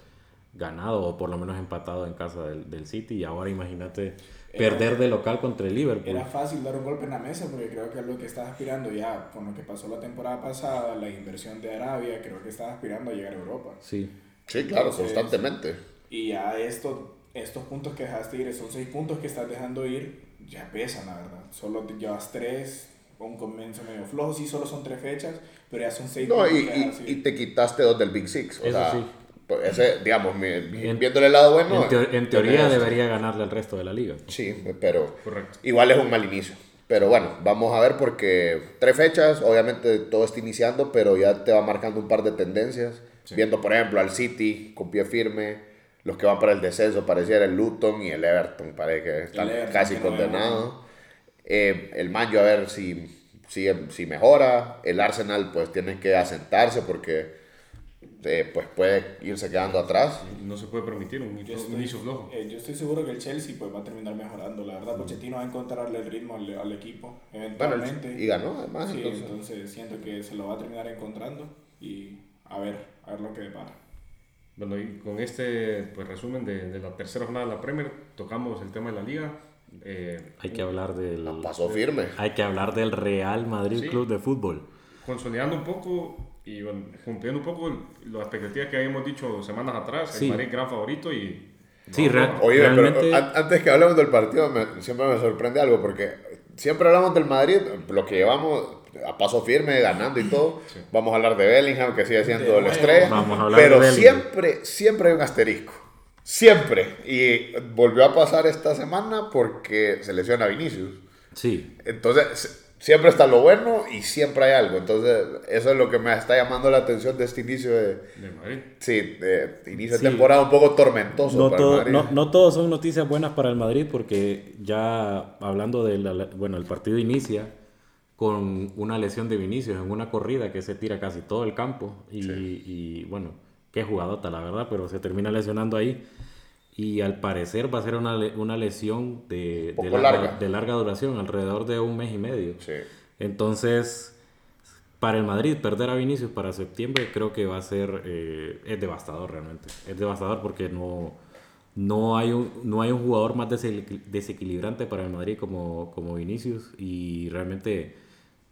Speaker 3: ganado o por lo menos empatado en casa del, del City y ahora imagínate
Speaker 4: Era-
Speaker 3: perder de local contra el Liverpool.
Speaker 4: Era fácil dar un golpe en la mesa porque creo que es lo que estás aspirando ya con lo que pasó la temporada pasada, la inversión de Arabia, creo que estás aspirando a llegar a Europa.
Speaker 3: Sí.
Speaker 2: Sí, claro,
Speaker 4: Entonces,
Speaker 2: constantemente.
Speaker 4: Y ya esto, estos puntos que dejaste ir, esos seis puntos que estás dejando ir, ya pesan, la verdad. Solo te llevas tres, un comienzo medio flojo, sí, solo son tres fechas, pero ya son seis
Speaker 2: No,
Speaker 4: puntos
Speaker 2: y,
Speaker 4: que
Speaker 2: y, te quitaste dos del Big Six. O
Speaker 3: Eso
Speaker 2: sea,
Speaker 3: sí.
Speaker 2: Pues ese, digamos, mi-
Speaker 3: En-
Speaker 2: viéndole el lado bueno.
Speaker 3: en, teo- en teoría
Speaker 2: tenés-
Speaker 3: debería ganarle al resto de la liga.
Speaker 2: Sí, pero
Speaker 1: Correcto.
Speaker 2: igual es un mal inicio. Pero bueno, vamos a ver porque tres fechas, obviamente todo está iniciando, pero ya te va marcando un par de tendencias. Viendo, por ejemplo, al City con pie firme, los que van para el descenso, pareciera el Luton y el Everton, parece que están
Speaker 4: Everton,
Speaker 2: casi
Speaker 4: que no
Speaker 2: condenados. Eh, el Manjo a ver si, si, si mejora. El Arsenal pues tiene que asentarse porque eh, pues puede irse quedando atrás.
Speaker 1: No se puede permitir un,
Speaker 4: Yo
Speaker 1: un
Speaker 4: estoy,
Speaker 1: inicio flojo.
Speaker 4: eh, yo estoy seguro que el Chelsea pues, va a terminar mejorando. La verdad, Pochettino va a encontrarle el ritmo al, al equipo
Speaker 2: Bueno,
Speaker 4: eventualmente.
Speaker 2: y ganó además.
Speaker 4: Sí,
Speaker 2: entonces.
Speaker 4: entonces siento que se lo va a terminar encontrando y a ver, a ver lo que depara.
Speaker 1: Bueno, y con este pues, resumen de, de la tercera jornada de la Premier, tocamos el tema de la liga. Eh,
Speaker 3: Hay que hablar del
Speaker 2: Pasó firme.
Speaker 3: hay que hablar del Real Madrid
Speaker 1: Sí.
Speaker 3: Club de Fútbol.
Speaker 1: consolidando un poco y bueno, cumpliendo un poco las expectativas que habíamos dicho semanas atrás.
Speaker 3: Sí.
Speaker 1: El Madrid gran favorito y...
Speaker 3: Sí, real-
Speaker 2: Oye,
Speaker 3: realmente
Speaker 2: pero an- antes que hablemos del partido, me- siempre me sorprende algo, porque siempre hablamos del Madrid, lo que llevamos a paso firme, ganando y todo. Vamos a hablar de Bellingham, que sigue siendo
Speaker 4: De nuevo.
Speaker 2: estrella.
Speaker 3: Vamos a hablar
Speaker 2: pero
Speaker 3: de Bellingham.
Speaker 2: siempre, siempre hay un asterisco. Siempre. Y volvió a pasar esta semana porque se lesiona Vinicius.
Speaker 3: sí,
Speaker 2: Entonces, siempre está lo bueno y siempre hay algo. Entonces, eso es lo que me está llamando la atención de este inicio de,
Speaker 1: De Madrid.
Speaker 2: sí, de inicio
Speaker 3: Sí.
Speaker 2: de temporada un poco tormentoso
Speaker 3: no,
Speaker 2: para el
Speaker 3: todo-
Speaker 2: Madrid.
Speaker 3: no, no todos son noticias buenas para el Madrid porque ya hablando del bueno, el partido inicia con una lesión de Vinicius en una corrida que se tira casi todo el campo y, y, bueno, qué jugadota la verdad, pero se termina lesionando ahí y al parecer va a ser una, una lesión de, de larga, de, larga, duración, alrededor de un mes y medio. Sí. Entonces, para el Madrid, perder a Vinicius para septiembre creo que va a ser, eh, es devastador realmente. Es devastador porque no, no, hay, un, no hay un jugador más desequilibrante para el Madrid como, como Vinicius y realmente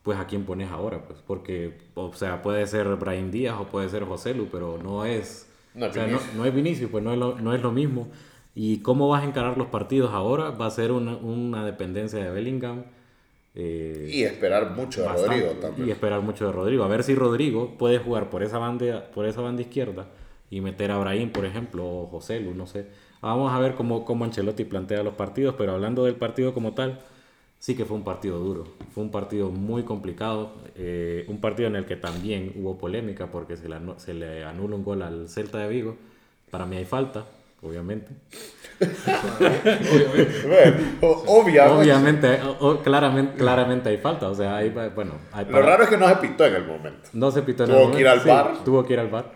Speaker 3: pues a quién pones ahora, pues, porque, o sea, puede ser Brian Díaz o puede ser José Lu, pero no es no, es Vinicius, pues no es, lo, no es lo mismo. ¿Y cómo vas a encarar los partidos ahora? Va a ser una, una dependencia de Bellingham.
Speaker 2: Eh, y esperar mucho de Rodrigo también.
Speaker 3: Y esperar mucho de Rodrigo. A ver si Rodrigo puede jugar por esa banda, por esa banda izquierda y meter a Brahim, por ejemplo, o José Lu, no sé. Vamos a ver cómo, cómo Ancelotti plantea los partidos, pero hablando del partido como tal, sí que fue un partido duro. Fue un partido muy complicado. Eh, un partido en el que también hubo polémica porque se le, se le anula un gol al Celta de Vigo. Para mí hay falta, obviamente. obviamente. claramente, claramente hay falta. O sea, hay, bueno,
Speaker 2: Lo raro es que no se pitó en el momento.
Speaker 3: No se pitó
Speaker 2: en el momento. Tuvo que ir al bar.
Speaker 3: Tuvo que ir al bar.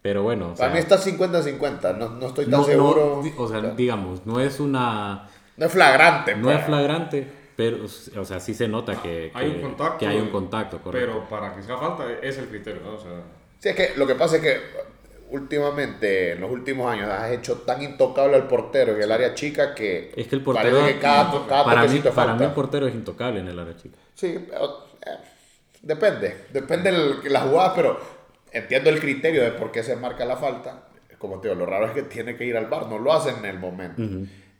Speaker 3: Pero bueno.
Speaker 2: Para mí está 50-50. No, no, estoy tan seguro.
Speaker 3: o sea, digamos, no es una.
Speaker 2: No es flagrante.
Speaker 3: No es pues. flagrante pero, o sea, sí se nota que,
Speaker 1: hay, un contacto,
Speaker 3: que hay un contacto.
Speaker 1: Pero para que sea falta es el criterio, ¿no? O sea...
Speaker 2: Sí, es que lo que pasa es que últimamente, en los últimos años, has hecho tan intocable al portero en el área chica que.
Speaker 3: Es que el portero. para, mí, para mí, el portero es intocable en el área chica.
Speaker 2: Sí, eh, depende. Depende de la jugada, pero entiendo el criterio de por qué se marca la falta. Como te digo, lo raro es que tiene que ir al bar, no lo hacen en el momento.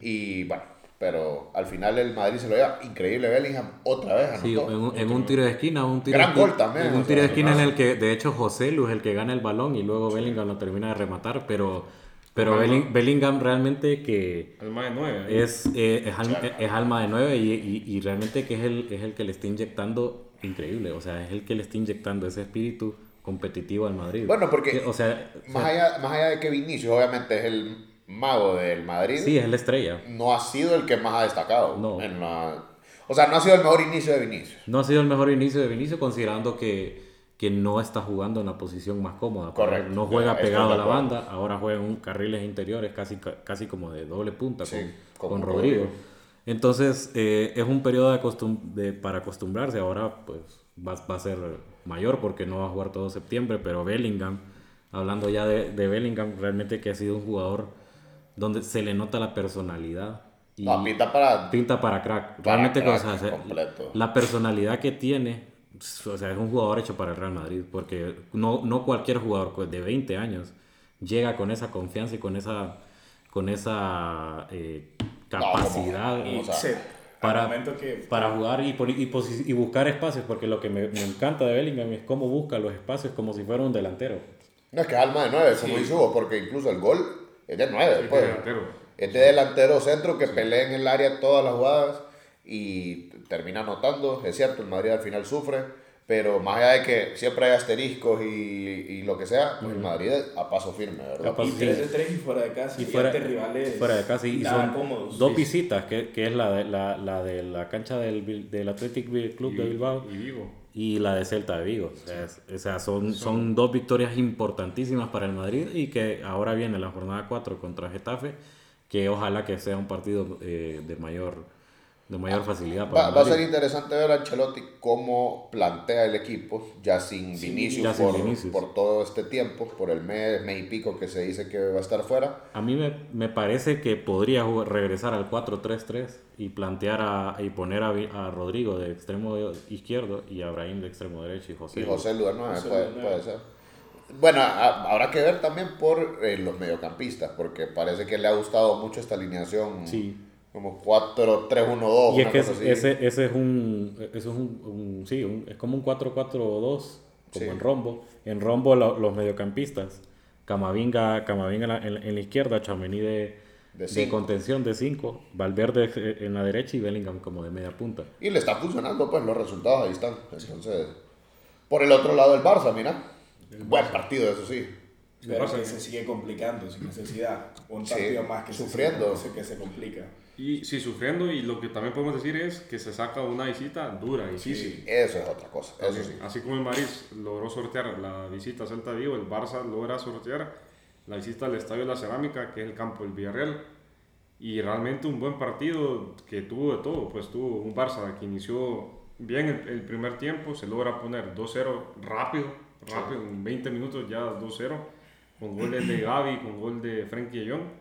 Speaker 2: Y bueno pero al final el Madrid se lo lleva. Increíble Bellingham otra vez.
Speaker 3: Sí, en, un tiro de esquina, un tiro, Gran gol también, en un tiro de esquina en el que de hecho José Luz es el que gana el balón y luego Bellingham lo termina de rematar, pero pero Bellingham realmente que
Speaker 1: alma de nueve,
Speaker 3: es, eh, es, alma, de nueve y, y, realmente que es el, es el que le está inyectando increíble, o sea, es el que le está inyectando ese espíritu competitivo al Madrid.
Speaker 2: Bueno, porque o sea, más, allá, más allá de que Vinicius obviamente es el mago del Madrid.
Speaker 3: Sí, es la estrella.
Speaker 2: No ha sido el que más ha destacado. No. En la... O sea, no ha sido el mejor inicio de Vinicius.
Speaker 3: No ha sido el mejor inicio de Vinicius considerando que, que no está jugando en la posición más cómoda. Correcto. No juega pegado a la banda, ahora juega en carriles interiores casi, casi como de doble punta con, Rodrigo. Entonces, eh, es un periodo de, para acostumbrarse. Ahora, pues, va, va, a ser mayor porque no va a jugar todo septiembre, pero Bellingham, hablando ya de, de Bellingham, realmente que ha sido un jugador donde se le nota la personalidad.
Speaker 2: Y pinta para...
Speaker 3: Pinta para crack. Realmente, la personalidad que tiene, o sea, es un jugador hecho para el Real Madrid, porque no, no cualquier jugador de 20 años llega con esa confianza y con esa, con esa eh, capacidad. para, para jugar y, y, y, buscar espacios, porque lo que me, me, encanta de Bellingham es cómo busca los espacios como si fuera un delantero.
Speaker 2: No, es que alma de nueve, como hizo, porque incluso el gol es de nueve, pues. Es de delantero centro que pelea en el área todas las jugadas y termina anotando. Es cierto, el Madrid al final sufre, pero más allá de que siempre hay asteriscos y, y lo que sea, pues el Madrid a paso firme, ¿verdad?
Speaker 4: y 3 de 3 y fuera de casa. Y fuera, rivales
Speaker 3: fuera de casa. Y son cómodos, dos visitas, que, que, es la de la, la, de la cancha del, del Athletic Club de Bilbao.
Speaker 1: Y Vigo
Speaker 3: y la de Celta de Vigo. O sea, son, son dos victorias importantísimas para el Madrid y que ahora viene la jornada 4 contra Getafe, que ojalá que sea un partido eh, de mayor de mayor facilidad.
Speaker 2: Para va, a ser interesante ver a Ancelotti cómo plantea el equipo, ya sin Vinicius, por, por, todo este tiempo, por el mes, mes y pico que se dice que va a estar fuera.
Speaker 3: A mí me, me parece que podría regresar al 4-3-3 y plantear a, y poner a, a, Rodrigo de extremo izquierdo y a Brahim de extremo derecho y José.
Speaker 2: Y José Luis puede, puede, ser. Bueno, habrá que ver también por eh, los mediocampistas, porque parece que le ha gustado mucho esta alineación.
Speaker 3: Sí
Speaker 2: como 4, 3, 1, 2.
Speaker 3: Y es que ese, ese es un, eso es un, sí, es como un 4, 4, 2, como en rombo. En rombo los mediocampistas, Camavinga, Camavinga en, la, en, la izquierda, Chamení de, de, contención de 5, Valverde en la derecha y Bellingham como de media punta.
Speaker 2: Y le está funcionando, pues los resultados ahí están. Entonces, por el otro lado el Barça, mira. Buen partido, eso sí.
Speaker 4: Pero que se sigue complicando sin necesidad. Un partido más que
Speaker 2: sufriendo.
Speaker 4: Se, que se complica.
Speaker 1: Y sí, sufriendo, y lo que también podemos decir es que se saca una visita dura, difícil.
Speaker 2: Sí, eso es otra cosa.
Speaker 1: Así, así como el Madrid logró sortear la visita a Celta Vigo, el Barça logra sortear la visita al Estadio de la Cerámica, que es el campo del Villarreal. Y realmente un buen partido que tuvo de todo, pues tuvo un Barça que inició bien el, el primer tiempo, se logra poner 2-0 rápido, rápido, en 20 minutos ya 2-0, con goles de Gaby, con gol de Frenkie de Jong.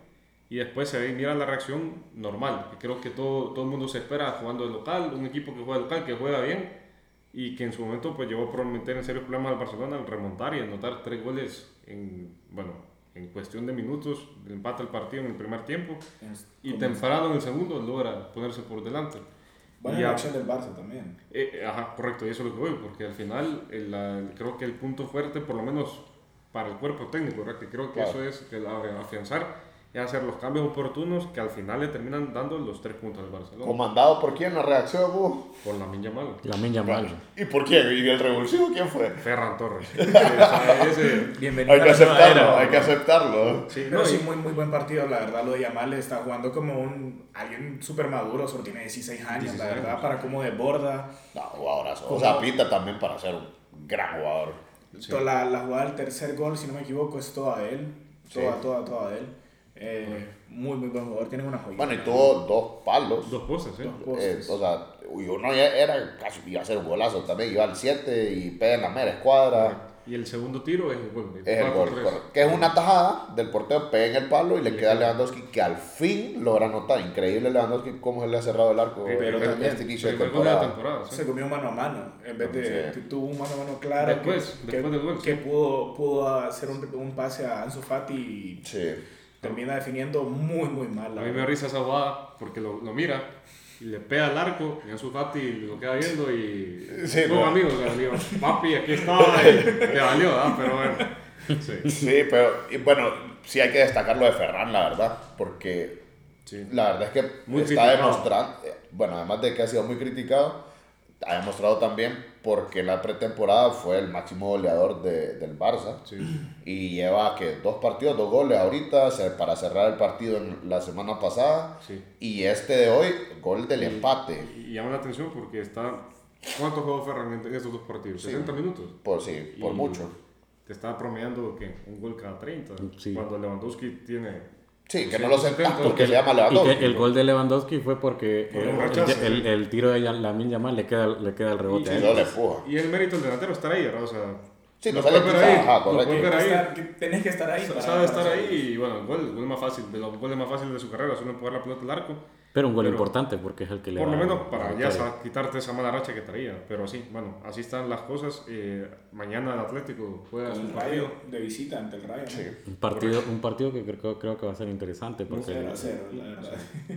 Speaker 1: Y después se ve, mira la reacción normal, que creo que todo, todo el mundo se espera jugando de local, un equipo que juega de local, que juega bien, y que en su momento pues llevó a meter en serios problemas al Barcelona al remontar y anotar tres goles en, bueno, en cuestión de minutos, empata el partido en el primer tiempo y temprano en el segundo logra ponerse por delante.
Speaker 4: Buena reacción del Barça también.
Speaker 1: Eh, ajá, correcto, y eso es lo que voy, porque al final el, la, creo que el punto fuerte, por lo menos para el cuerpo técnico, ¿verdad? que creo que
Speaker 2: Claro.
Speaker 1: eso es el afianzar y hacer los cambios oportunos que al final le terminan dando los tres puntos al Barcelona.
Speaker 2: ¿Comandado por quién la reacción?
Speaker 1: Por la Minya Mal.
Speaker 3: La Minya Mal.
Speaker 2: ¿Y por quién? ¿Y el revulsivo quién fue?
Speaker 1: Ferran Torres. Sí,
Speaker 4: Bienvenido
Speaker 2: Hay que aceptarlo,
Speaker 4: era.
Speaker 2: hay que aceptarlo.
Speaker 1: sí,
Speaker 4: Pero
Speaker 1: no,
Speaker 4: sí, muy, muy buen partido, la verdad, lo de Yamal está jugando como un alguien súper maduro, solo tiene 16 años,
Speaker 1: 16
Speaker 4: la verdad, para cómo desborda.
Speaker 2: No, jugadorazo. O sea, pinta también para ser un gran jugador.
Speaker 4: Toda La, la jugada del tercer gol, si no me equivoco, es toda de él, toda,
Speaker 2: Sí.
Speaker 4: toda, toda de él. Eh, muy, muy buen jugador, tiene una joyita.
Speaker 2: Bueno, y tuvo dos palos.
Speaker 1: dos cosas, ¿eh?
Speaker 4: Dos
Speaker 2: Eh, o sea, y uno ya era casi iba a ser un golazo también, iba al 7 y pega en la mera escuadra.
Speaker 1: Y el segundo tiro es el gol.
Speaker 2: Es el gol,
Speaker 1: 4-3.
Speaker 2: correcto. que es una tajada del portero, pega en el palo y le queda a Lewandowski que al fin logra anotar. Increíble Lewandowski cómo se le ha cerrado el arco
Speaker 4: Pero
Speaker 2: en
Speaker 4: también,
Speaker 2: este inicio de temporada.
Speaker 1: temporada. ¿sí?
Speaker 4: Se comió mano a mano, en vez de
Speaker 2: Sí.
Speaker 4: tuvo un mano a mano claro
Speaker 1: Después,
Speaker 4: que,
Speaker 1: después
Speaker 4: que-
Speaker 1: del gol,
Speaker 4: que
Speaker 1: sí.
Speaker 4: pudo, pudo hacer un, un pase a Ansu Fati y
Speaker 2: Sí.
Speaker 4: Termina definiendo muy, muy mal. la
Speaker 1: A mí me risa esa jugada porque lo, lo mira y le pega al arco y en su Fati lo queda viendo y.
Speaker 2: Sí, no.
Speaker 1: amigo, o sea, le digo, papi, aquí estaba y te valió, ¿verdad? Pero bueno. Sí.
Speaker 2: Sí, pero y bueno, sí hay que destacar lo de Ferran, la verdad, porque
Speaker 1: Sí.
Speaker 2: la verdad es que
Speaker 1: Muy
Speaker 2: está
Speaker 1: criticado.
Speaker 2: demostrando, eh, bueno, además de que ha sido muy criticado, ha demostrado también porque en la pretemporada fue el máximo goleador de- del Barça
Speaker 1: Sí.
Speaker 2: y lleva que dos partidos, dos goles ahorita para cerrar el partido en la semana pasada
Speaker 1: Sí.
Speaker 2: y este de hoy, gol del empate.
Speaker 1: Y llama la atención porque está. ¿Cuánto jugó Ferran en en estos dos partidos? 60 minutos.
Speaker 2: Por sí, por
Speaker 1: Y
Speaker 2: mucho.
Speaker 1: Te está promediando ¿qué? un gol cada 30.
Speaker 3: Sí.
Speaker 1: Cuando Lewandowski tiene.
Speaker 2: Sí, que no lo sentás
Speaker 1: 70,
Speaker 2: porque se llama
Speaker 3: Y
Speaker 2: Lewandowski.
Speaker 3: que el gol de Lewandowski fue porque
Speaker 1: Por
Speaker 3: el, el- el-
Speaker 1: sí.
Speaker 3: el tiro de la Minya Mal le queda, le queda el rebote
Speaker 1: Y-
Speaker 3: a
Speaker 2: Sí,
Speaker 3: él.
Speaker 2: no le empuja.
Speaker 1: Y el mérito del delantero estar ahí, ¿verdad? O sea.
Speaker 2: Sí, no sale
Speaker 1: ahí.
Speaker 2: ajá, correcto.
Speaker 1: ahí.
Speaker 4: Estar- que tenés que estar ahí. para-
Speaker 1: Sabe estar
Speaker 4: para-
Speaker 1: ahí y bueno, el gol, el gol más fácil, de los goles más fáciles de su carrera, solo empujar la pelota al arco.
Speaker 3: Pero un gol
Speaker 1: Pero-
Speaker 3: importante porque es el que le
Speaker 1: Por lo menos para ya sa- quitarte esa mala racha que traía. Pero sí, bueno, así están las cosas. Eh, mañana el Atlético juega su
Speaker 4: Un
Speaker 1: partido.
Speaker 4: rayo de visita ante el Rayo. ¿no?
Speaker 2: Sí.
Speaker 3: Un partido, un partido que creo, creo que va a ser interesante porque...
Speaker 4: 0 a 0, la verdad.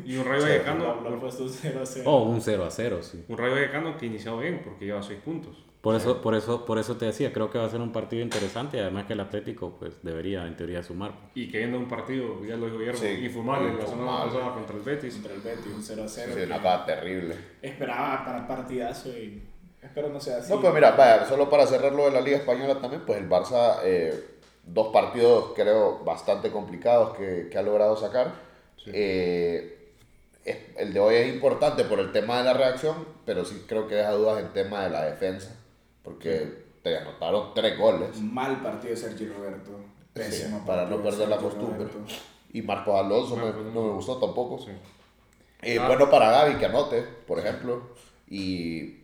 Speaker 1: Y un Rayo Vallecano,
Speaker 4: han puesto 0 a 0.
Speaker 3: Oh, un 0 a 0, sí.
Speaker 1: un Rayo Vallecano que ha iniciado bien porque lleva 6 puntos.
Speaker 3: Por eso, por eso, por eso te decía, creo que va a ser un partido interesante y además que el Atlético pues debería en teoría sumar.
Speaker 1: Y que viene un partido, ya lo dijo Guillermo,
Speaker 2: Sí,
Speaker 1: infumable la pasada contra el Betis.
Speaker 4: Contra el Betis, un 0 a 0.
Speaker 2: Sí, una cosa terrible.
Speaker 4: Esperaba para partidazo y espero no sea así.
Speaker 2: No, pues mira, vaya, solo para cerrar lo de la Liga Española también, pues el Barça, eh, dos partidos creo bastante complicados que, que ha logrado sacar. Eh, es- el de hoy es importante por el tema de la reacción, pero sí creo que deja dudas en tema de la defensa, porque te anotaron tres goles.
Speaker 4: Mal partido de Sergio Roberto. Pésimo
Speaker 2: Sí, para no perder la costumbre.
Speaker 4: Roberto.
Speaker 2: Y Marcos Alonso me-
Speaker 1: Marcos
Speaker 2: no me gustó tampoco.
Speaker 1: Sí.
Speaker 2: Eh,
Speaker 1: Ah.
Speaker 2: Bueno para Gaby que anote, por ejemplo. Y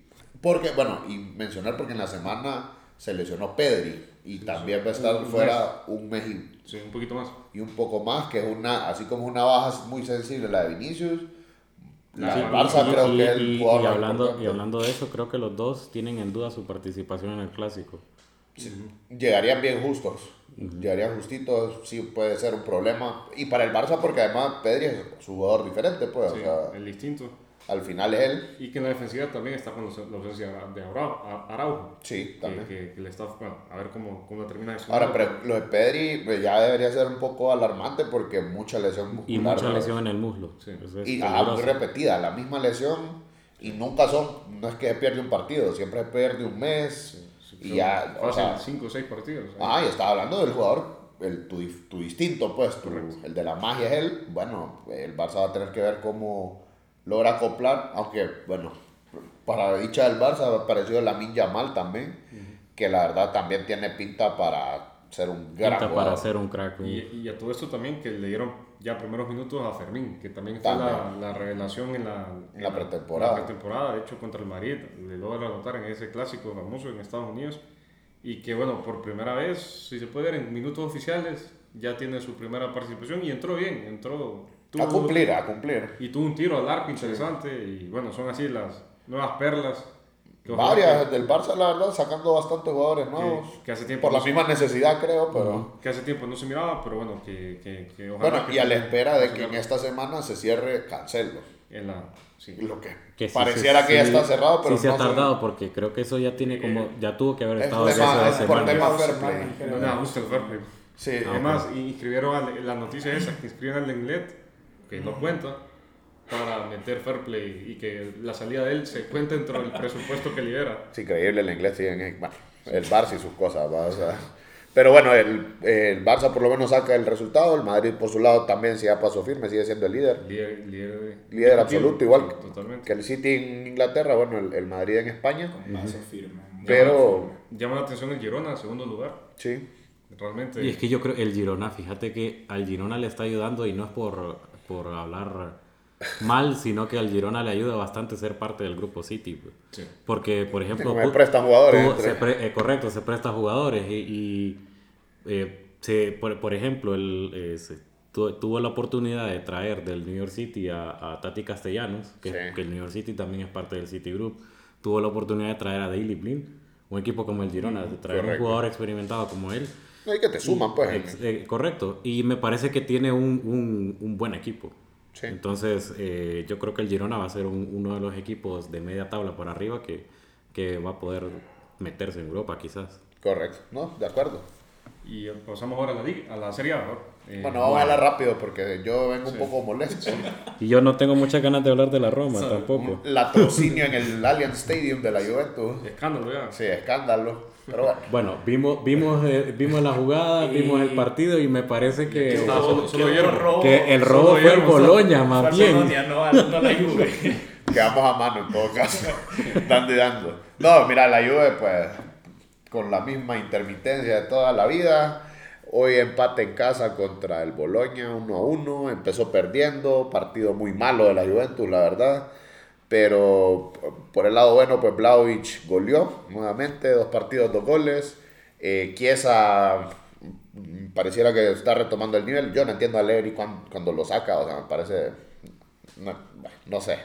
Speaker 2: porque, bueno, y mencionar porque en la semana se lesionó Pedri y también va a estar
Speaker 1: Un
Speaker 2: fuera un mes y,
Speaker 1: Sí, un poquito más.
Speaker 2: y un poco más, que es una, así como una baja muy sensible la de Vinicius. La
Speaker 1: Sí,
Speaker 2: del Barça
Speaker 3: y,
Speaker 2: creo
Speaker 3: y-
Speaker 2: que es el
Speaker 3: y-
Speaker 2: jugador
Speaker 3: y
Speaker 2: más
Speaker 3: hablando, y hablando de eso, creo que los dos tienen en duda su participación en el clásico.
Speaker 2: Llegarían bien justos. Llegarían justitos, sí puede ser un problema. Y para el Barça, porque además Pedri es su jugador diferente, pues,
Speaker 1: Sí,
Speaker 2: o sea,
Speaker 1: el distinto.
Speaker 2: Al final es él.
Speaker 1: Y que en la defensiva también está con los- la ausencia de Araujo.
Speaker 2: Sí,
Speaker 1: que,
Speaker 2: también.
Speaker 1: que- que le está, bueno, a ver cómo, cómo termina de
Speaker 2: Ahora, pero lo de Pedri pues, ya debería ser un poco alarmante porque mucha lesión muscular.
Speaker 3: Y mucha lesión en el muslo.
Speaker 1: Sí.
Speaker 3: Eso es
Speaker 2: Y ajá, muy repetida, la misma lesión. Y nunca son, no es que pierde un partido, siempre pierde un mes. y ya, o sea,
Speaker 1: 5 o 6 partidos. ¿eh?
Speaker 2: ah, y estaba hablando del jugador, el, tu, dif- tu distinto, pues, tu- el de la magia es él. Bueno, el Barça va a tener que ver cómo logra acoplar, aunque, bueno, para dicha del Barça ha parecido la Yamal también, que la verdad también tiene pinta para ser un gran
Speaker 3: Pinta para ser un crack.
Speaker 1: Y, y, a todo esto también que le dieron ya primeros minutos a Fermín, que también fue la, la, revelación en la,
Speaker 2: en la pretemporada.
Speaker 1: La pretemporada, de hecho contra el Madrid, le logra anotar en ese clásico famoso en Estados Unidos. Y que bueno, por primera vez, si se puede ver en minutos oficiales, ya tiene su primera participación y entró bien, entró...
Speaker 2: Tuvo, a cumplir, a cumplir.
Speaker 1: Y tuvo un tiro al arco interesante y bueno, son así las nuevas perlas
Speaker 2: Varias del Barça, la verdad, sacando bastantes jugadores nuevos.
Speaker 1: Que, hace tiempo
Speaker 2: por la misma necesidad, creo, pero...
Speaker 1: Que hace tiempo no se miraba, pero bueno, que, que, que
Speaker 2: ojalá... Bueno, y a la espera de que en esta semana se cierre Cancelo.
Speaker 1: En la... Sí.
Speaker 2: Lo que, pareciera que ya está cerrado, pero
Speaker 3: sí se ha tardado porque creo que eso ya tiene como... Ya tuvo que haber estado... Es, tema,
Speaker 2: es por tema fair play.
Speaker 1: No, no, justo el fair play. Sí. Además, inscribieron la noticia esa, que inscribieron al Lenglet, que no cuenta para meter fair play y que la salida de él se cuente dentro del presupuesto que libera.
Speaker 2: Sí, increíble el inglés, en, el Barça y sus cosas. O sea, pero bueno, el, el, Barça por lo menos saca el resultado, el Madrid por su lado también sigue a paso firme, sigue siendo el líder.
Speaker 1: Líder, líder,
Speaker 2: líder absoluto, igual que el City en Inglaterra, bueno, el, el Madrid en España.
Speaker 4: paso firme.
Speaker 2: Pero...
Speaker 1: Llama la atención el Girona, segundo lugar.
Speaker 2: Sí.
Speaker 1: Realmente.
Speaker 3: Y es que yo creo el Girona, fíjate que al Girona le está ayudando y no es por, por hablar mal, sino que al Girona le ayuda bastante ser parte del grupo City. Porque, por ejemplo...
Speaker 2: Se presta jugadores.
Speaker 3: eh, correcto, se presta jugadores y, eh, se, por, ejemplo, el, eh, tuvo la oportunidad de traer del New York City a, Tati Castellanos, que, que, el New York City también es parte del City Group. Tuvo la oportunidad de traer a Daily Blind, un equipo como el Girona, de traer un jugador experimentado como él.
Speaker 2: Hay que te suman, pues.
Speaker 3: Eh, correcto. Y me parece que tiene un, un, un buen equipo. Entonces, eh, yo creo que el Girona va a ser uno de los equipos de media tabla por arriba que, que va a poder meterse en Europa, quizás.
Speaker 2: Correcto, ¿no? De acuerdo.
Speaker 1: Y pasamos ahora a la, a la Serie A,
Speaker 2: eh, bueno, vamos a hablar rápido porque yo vengo un poco molesto.
Speaker 3: Y yo no tengo muchas ganas de hablar de la Roma tampoco.
Speaker 2: Latrocinio en el Allianz Stadium de la Juventus.
Speaker 1: Escándalo, ya.
Speaker 2: Sí, escándalo. Pero bueno.
Speaker 3: bueno, vimos, vimos, eh, vimos la jugada, vimos el partido y me parece que, que el robo fue el Boloña, más bien.
Speaker 4: No, no la Juve.
Speaker 2: Quedamos a mano en todo caso, dando y dando. No, mira, la Juve, pues, con la misma intermitencia de toda la vida. Hoy empate en casa contra el Boloña 1 a 1. Empezó perdiendo, partido muy malo de la Juventus, la verdad. Pero por el lado bueno, pues Blaovic goleó nuevamente, dos partidos, dos goles. Eh, Chiesa mm, pareciera que está retomando el nivel. Yo no entiendo a Leri cuando, lo saca, o sea, me parece, no, sé,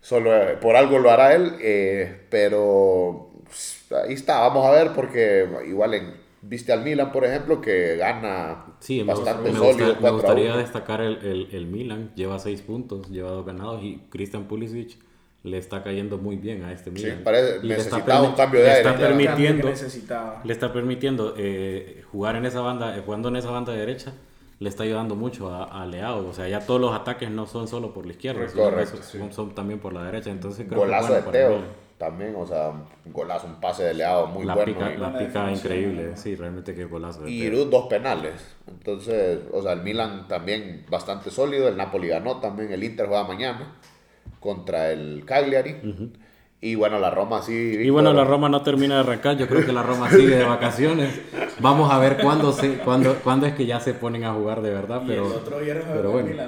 Speaker 2: solo eh, por algo lo hará él, eh, pero pues, ahí está, vamos a ver porque igual viste al Milan, por ejemplo, que gana bastante
Speaker 3: me
Speaker 2: sólido.
Speaker 3: me gustaría destacar el, el, el, Milan, lleva seis puntos, lleva dos ganados y Christian Pulisic le está cayendo muy bien a este Milan.
Speaker 2: Sí, parece, necesitaba un cambio de
Speaker 3: le
Speaker 2: aire.
Speaker 3: Está permitiendo, le está permitiendo eh, jugar en esa banda, eh, jugando en esa banda derecha, le está ayudando mucho a, a, Leao. O sea, ya todos los ataques no son solo por la izquierda, son, son, también por la derecha. Entonces creo
Speaker 2: Golazo de Teo también, o sea, un golazo, un pase de Leao muy
Speaker 3: la
Speaker 2: bueno.
Speaker 3: Pica, la pica increíble, sí, realmente qué golazo.
Speaker 2: y dos penales. Entonces, o sea, el Milan también bastante sólido, el Napoli ganó también, el Inter juega mañana contra el Cagliari. Y bueno, la Roma sí.
Speaker 3: Y bueno, la Roma no termina de arrancar. Yo creo que la Roma sigue de vacaciones. Vamos a ver cuándo, se, cuándo, cuándo es que ya se ponen a jugar de verdad. Pero,
Speaker 4: el otro
Speaker 3: pero bueno.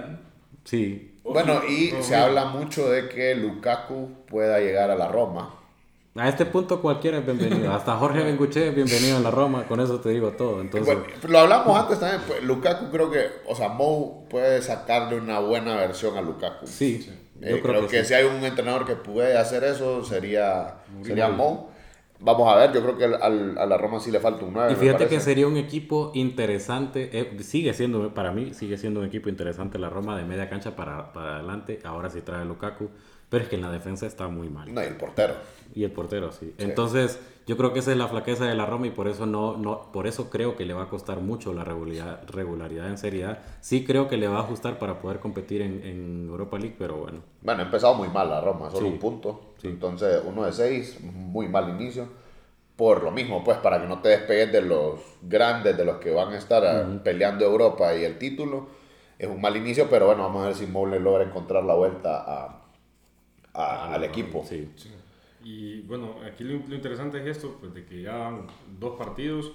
Speaker 3: Sí.
Speaker 2: Bueno, y se habla mucho de que Lukaku pueda llegar a la Roma.
Speaker 3: A este punto cualquiera es bienvenido. Hasta Jorge Benguche es bienvenido en la Roma. Con eso te digo todo. Entonces...
Speaker 2: lo hablamos antes también. Pues, Lukaku creo que, o sea, Mou puede sacarle una buena versión a Lukaku.
Speaker 3: Sí.
Speaker 2: Yo creo, que, si hay un entrenador que puede hacer eso sería, sería Mou. Vamos a ver, yo creo que al, a la Roma sí le falta un 9.
Speaker 3: Y fíjate que sería un equipo interesante, eh, sigue siendo, para mí, sigue siendo un equipo interesante la Roma de media cancha para, para adelante. Ahora sí trae Lukaku, pero es que en la defensa está muy mal.
Speaker 2: No, y el portero.
Speaker 3: Y el portero, sí. Entonces, yo creo que esa es la flaqueza de la Roma y por eso no, no, por eso creo que le va a costar mucho la regularidad, regularidad en Serie A. Sí creo que le va a ajustar para poder competir en, en Europa League, pero bueno.
Speaker 2: Bueno, ha empezado muy mal la Roma, solo un punto. Entonces, uno de seis, muy mal inicio. Por lo mismo, pues, para que no te despegues de los grandes, de los que van a estar peleando Europa y el título. Es un mal inicio, pero bueno, vamos a ver si Mole logra encontrar la vuelta a, a, al equipo.
Speaker 3: Sí.
Speaker 1: Y bueno, aquí lo, interesante es esto, pues de que ya van dos partidos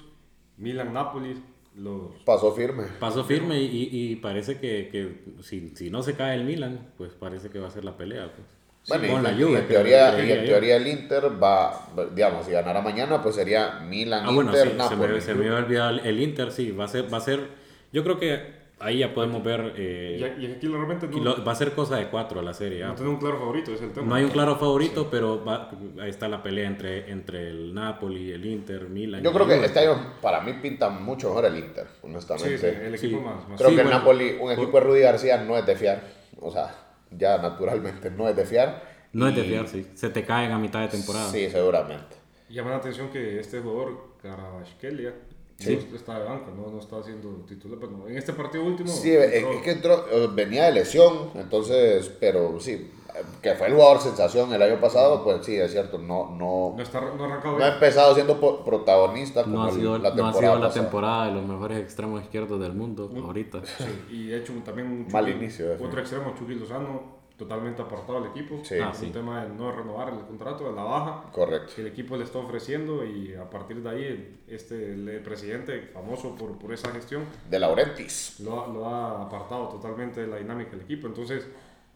Speaker 1: Milan-Napoli. Los...
Speaker 2: Pasó firme.
Speaker 3: Pasó firme y, y parece que, que si, si, no se cae el Milan, pues parece que va a ser la pelea. Pues.
Speaker 2: Bueno, y, la Juve, en teoría, y en teoría el Inter va, digamos, si ganara mañana, pues sería Milan, ah, bueno, Inter,
Speaker 3: sí, Se me, se me había olvidado el Inter, sí, va a ser, va a ser, yo creo que ahí ya podemos ver. Eh,
Speaker 1: y, aquí realmente
Speaker 3: no, va a ser cosa de cuatro la serie.
Speaker 1: No tiene un claro favorito, es el tema.
Speaker 3: No hay un claro favorito, pero va, ahí está la pelea entre, entre el Napoli, el Inter, Milan.
Speaker 2: Yo creo que este año para mí pinta mucho mejor el Inter, honestamente.
Speaker 1: Sí, el equipo más,
Speaker 2: más, Creo que el Napoli, un equipo de Rudy García no es de fiar. O sea, ya naturalmente no es de fiar.
Speaker 3: No es de fiar, sí. Se te caen a mitad de temporada.
Speaker 2: Sí, seguramente.
Speaker 1: Llama la atención que este jugador, Karabashkelia, Sí. está de banca, no, no está haciendo titular. Pero en este partido último.
Speaker 2: Sí, es que entró, venía de lesión, entonces, pero sí, que fue el jugador sensación el año pasado, pues sí, es cierto, no, no,
Speaker 1: no, está, no,
Speaker 2: no ha empezado siendo protagonista como
Speaker 3: no ha sido, la temporada. No ha sido la temporada de los mejores extremos izquierdos del mundo ahorita.
Speaker 1: Sí, y de hecho también un
Speaker 2: Mal inicio.
Speaker 1: Otro extremo, Chucky Lozano, totalmente apartado del equipo. Sí. Ah, un tema de no renovar el contrato, de la baja.
Speaker 2: Correcto.
Speaker 1: Que el equipo le está ofreciendo y a partir de ahí este, el presidente, famoso por, por esa gestión.
Speaker 2: De Laurentis.
Speaker 1: Lo, lo, ha apartado totalmente de la dinámica del equipo. Entonces,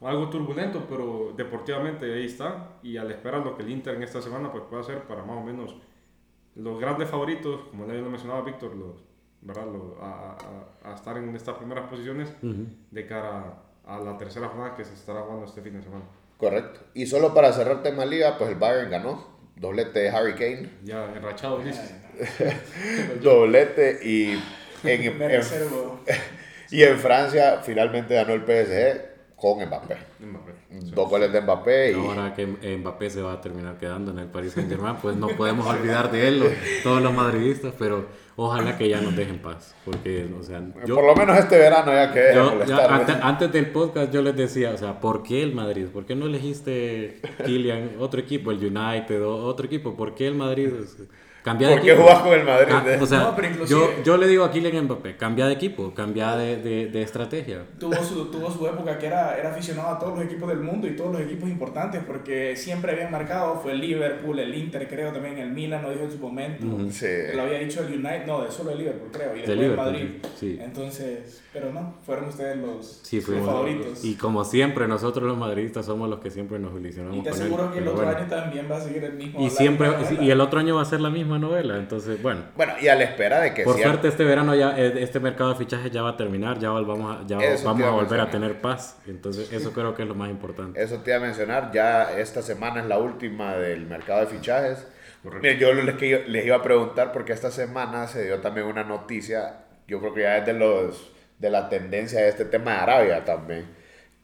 Speaker 1: algo turbulento, pero deportivamente ahí está. Y al esperar lo que el Inter en esta semana pues, puede hacer para más o menos los grandes favoritos, como le mencionaba Víctor, los, ¿verdad? a, a, a, estar en estas primeras posiciones de cara a a la tercera jornada que se estará jugando este fin de semana.
Speaker 2: Correcto. Y solo para cerrar tema liga, pues el Bayern ganó. Doblete de Harry Kane.
Speaker 1: Ya, enrachado, dices.
Speaker 2: Doblete y en, en, y en Francia finalmente ganó el PSG con Mbappé. Dos goles de Mbappé. Y...
Speaker 3: Ahora que Mbappé se va a terminar quedando en el Paris Saint Germain, pues no podemos olvidar de él, todos los madridistas, pero ojalá que ya nos dejen paz. Porque, o sea,
Speaker 2: yo, Por lo menos este verano ya que...
Speaker 3: antes, del podcast yo les decía, o sea, ¿por qué el Madrid? ¿Por qué no elegiste Kylian, otro equipo, el United, otro equipo? ¿Por qué el Madrid? Cambia de
Speaker 2: ¿Por qué jugás con el Madrid? Ah,
Speaker 3: o sea, yo, yo, le digo a Kylian Mbappé, cambia de equipo, cambia de, de, de, estrategia.
Speaker 4: Tuvo su, tuvo su época que era, era aficionado a todos los equipos del mundo y todos los equipos importantes porque siempre habían marcado, fue el Liverpool, el Inter, creo también el Milan, lo dijo en su momento. sí. Lo había dicho el United, no, de solo el Liverpool, creo, y después el Madrid. Sí. Entonces, pero no, fueron ustedes los, favoritos.
Speaker 3: Y como siempre, nosotros los madridistas somos los que siempre nos ilusionamos.
Speaker 4: Y te aseguro que el otro año también va a seguir el mismo.
Speaker 3: Y, siempre, y el otro año va a ser la misma novela, entonces bueno.
Speaker 2: Bueno, y a la espera de que
Speaker 3: Por suerte este verano ya, eh, este mercado de fichajes ya va a terminar, ya vamos a, ya vamos a volver a, tener paz. Entonces eso creo que es lo más importante.
Speaker 2: Eso te iba a mencionar, ya esta semana es la última del mercado de fichajes. yo les, les iba a preguntar porque esta semana se dio también una noticia, yo creo que ya es de, los, de la tendencia de este tema de Arabia también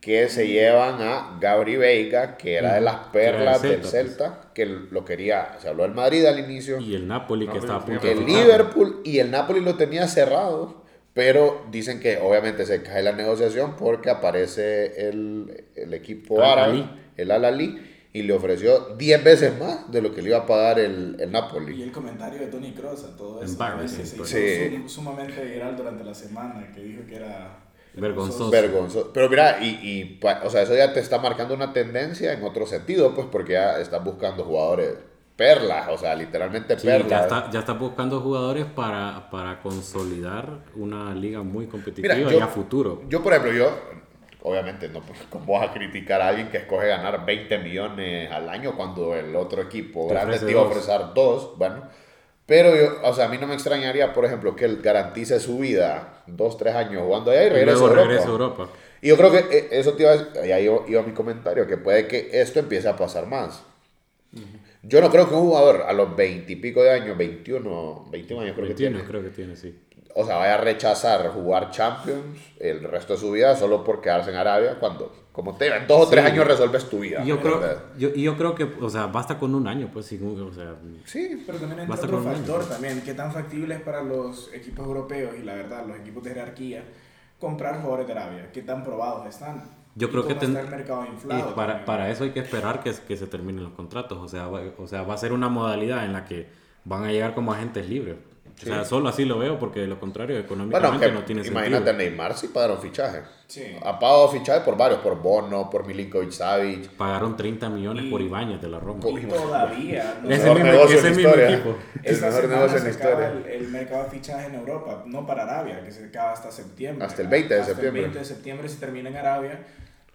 Speaker 2: que se llevan a Gabri Veiga, que era de las perlas del Celta, que lo quería, se habló del Madrid al inicio.
Speaker 3: Y el Napoli, que estaba a
Speaker 2: punto El Liverpool y el Napoli lo tenía cerrado, pero dicen que obviamente se cae la negociación porque aparece el, el equipo árabe, el Al-Ali, y le ofreció 10 veces más de lo que le iba a pagar el, el Napoli.
Speaker 4: Y el comentario de Tony Kroos a todo eso,
Speaker 3: se hizo
Speaker 4: sí. sumamente viral durante la semana, que dijo que era
Speaker 3: Vergonzoso.
Speaker 2: Vergonzoso. Pero mira, y, y, o sea, eso ya te está marcando una tendencia en otro sentido, pues porque ya estás buscando jugadores perlas, o sea, literalmente perlas.
Speaker 3: Ya está, ya está buscando jugadores para, para consolidar una liga muy competitiva y a futuro.
Speaker 2: Yo, por ejemplo, yo, obviamente, no ¿cómo vas a criticar a alguien que escoge ganar 20 millones al año cuando el otro equipo grande te iba a ofrecer dos? Bueno pero yo, o sea, a mí no me extrañaría, por ejemplo, que él garantice su vida dos, tres años jugando allá y regrese a Europa. Y yo creo que eh, eso te iba a, ahí iba, mi comentario, que puede que esto empiece a pasar más. Yo no creo que un jugador a los 20 y pico de años, 21, 21 años creo que tiene.
Speaker 3: creo que tiene, sí.
Speaker 2: O sea, vaya a rechazar jugar Champions el resto de su vida solo por quedarse en Arabia cuando como te en dos o tres años resuelves tu vida.
Speaker 3: Yo creo, yo, yo creo que, o sea, basta con un año, pues, sí, o sea,
Speaker 4: sí, pero también hay otro factor también, qué tan factible es para los equipos europeos y la verdad, los equipos de jerarquía, comprar jugadores de Arabia, qué tan probados están.
Speaker 3: Yo creo que
Speaker 4: ten... el mercado inflado
Speaker 3: y para, para, eso hay que esperar que, que se terminen los contratos, o sea, o sea, va a ser una modalidad en la que van a llegar como agentes libres O sea, solo así lo veo porque de lo contrario, económicamente
Speaker 2: Bueno, que
Speaker 3: no tiene
Speaker 2: imagínate
Speaker 3: sentido.
Speaker 2: Neymar sí pagaron fichaje.
Speaker 4: Sí.
Speaker 2: Ha pagado fichaje por varios, por Bono, por Milinkovic Savic.
Speaker 3: Pagaron 30 millones
Speaker 4: Y-
Speaker 3: por Ibáñez de la Roma.
Speaker 4: Y todavía. no sé,
Speaker 2: mejor
Speaker 3: mismo-
Speaker 2: negocio en historia. El mejor negocio en historia.
Speaker 4: El, el mercado de fichajes en Europa, no para Arabia, que se acaba hasta septiembre.
Speaker 2: Hasta el 20 de
Speaker 4: Hasta
Speaker 2: septiembre.
Speaker 4: El 20 de septiembre se termina en Arabia.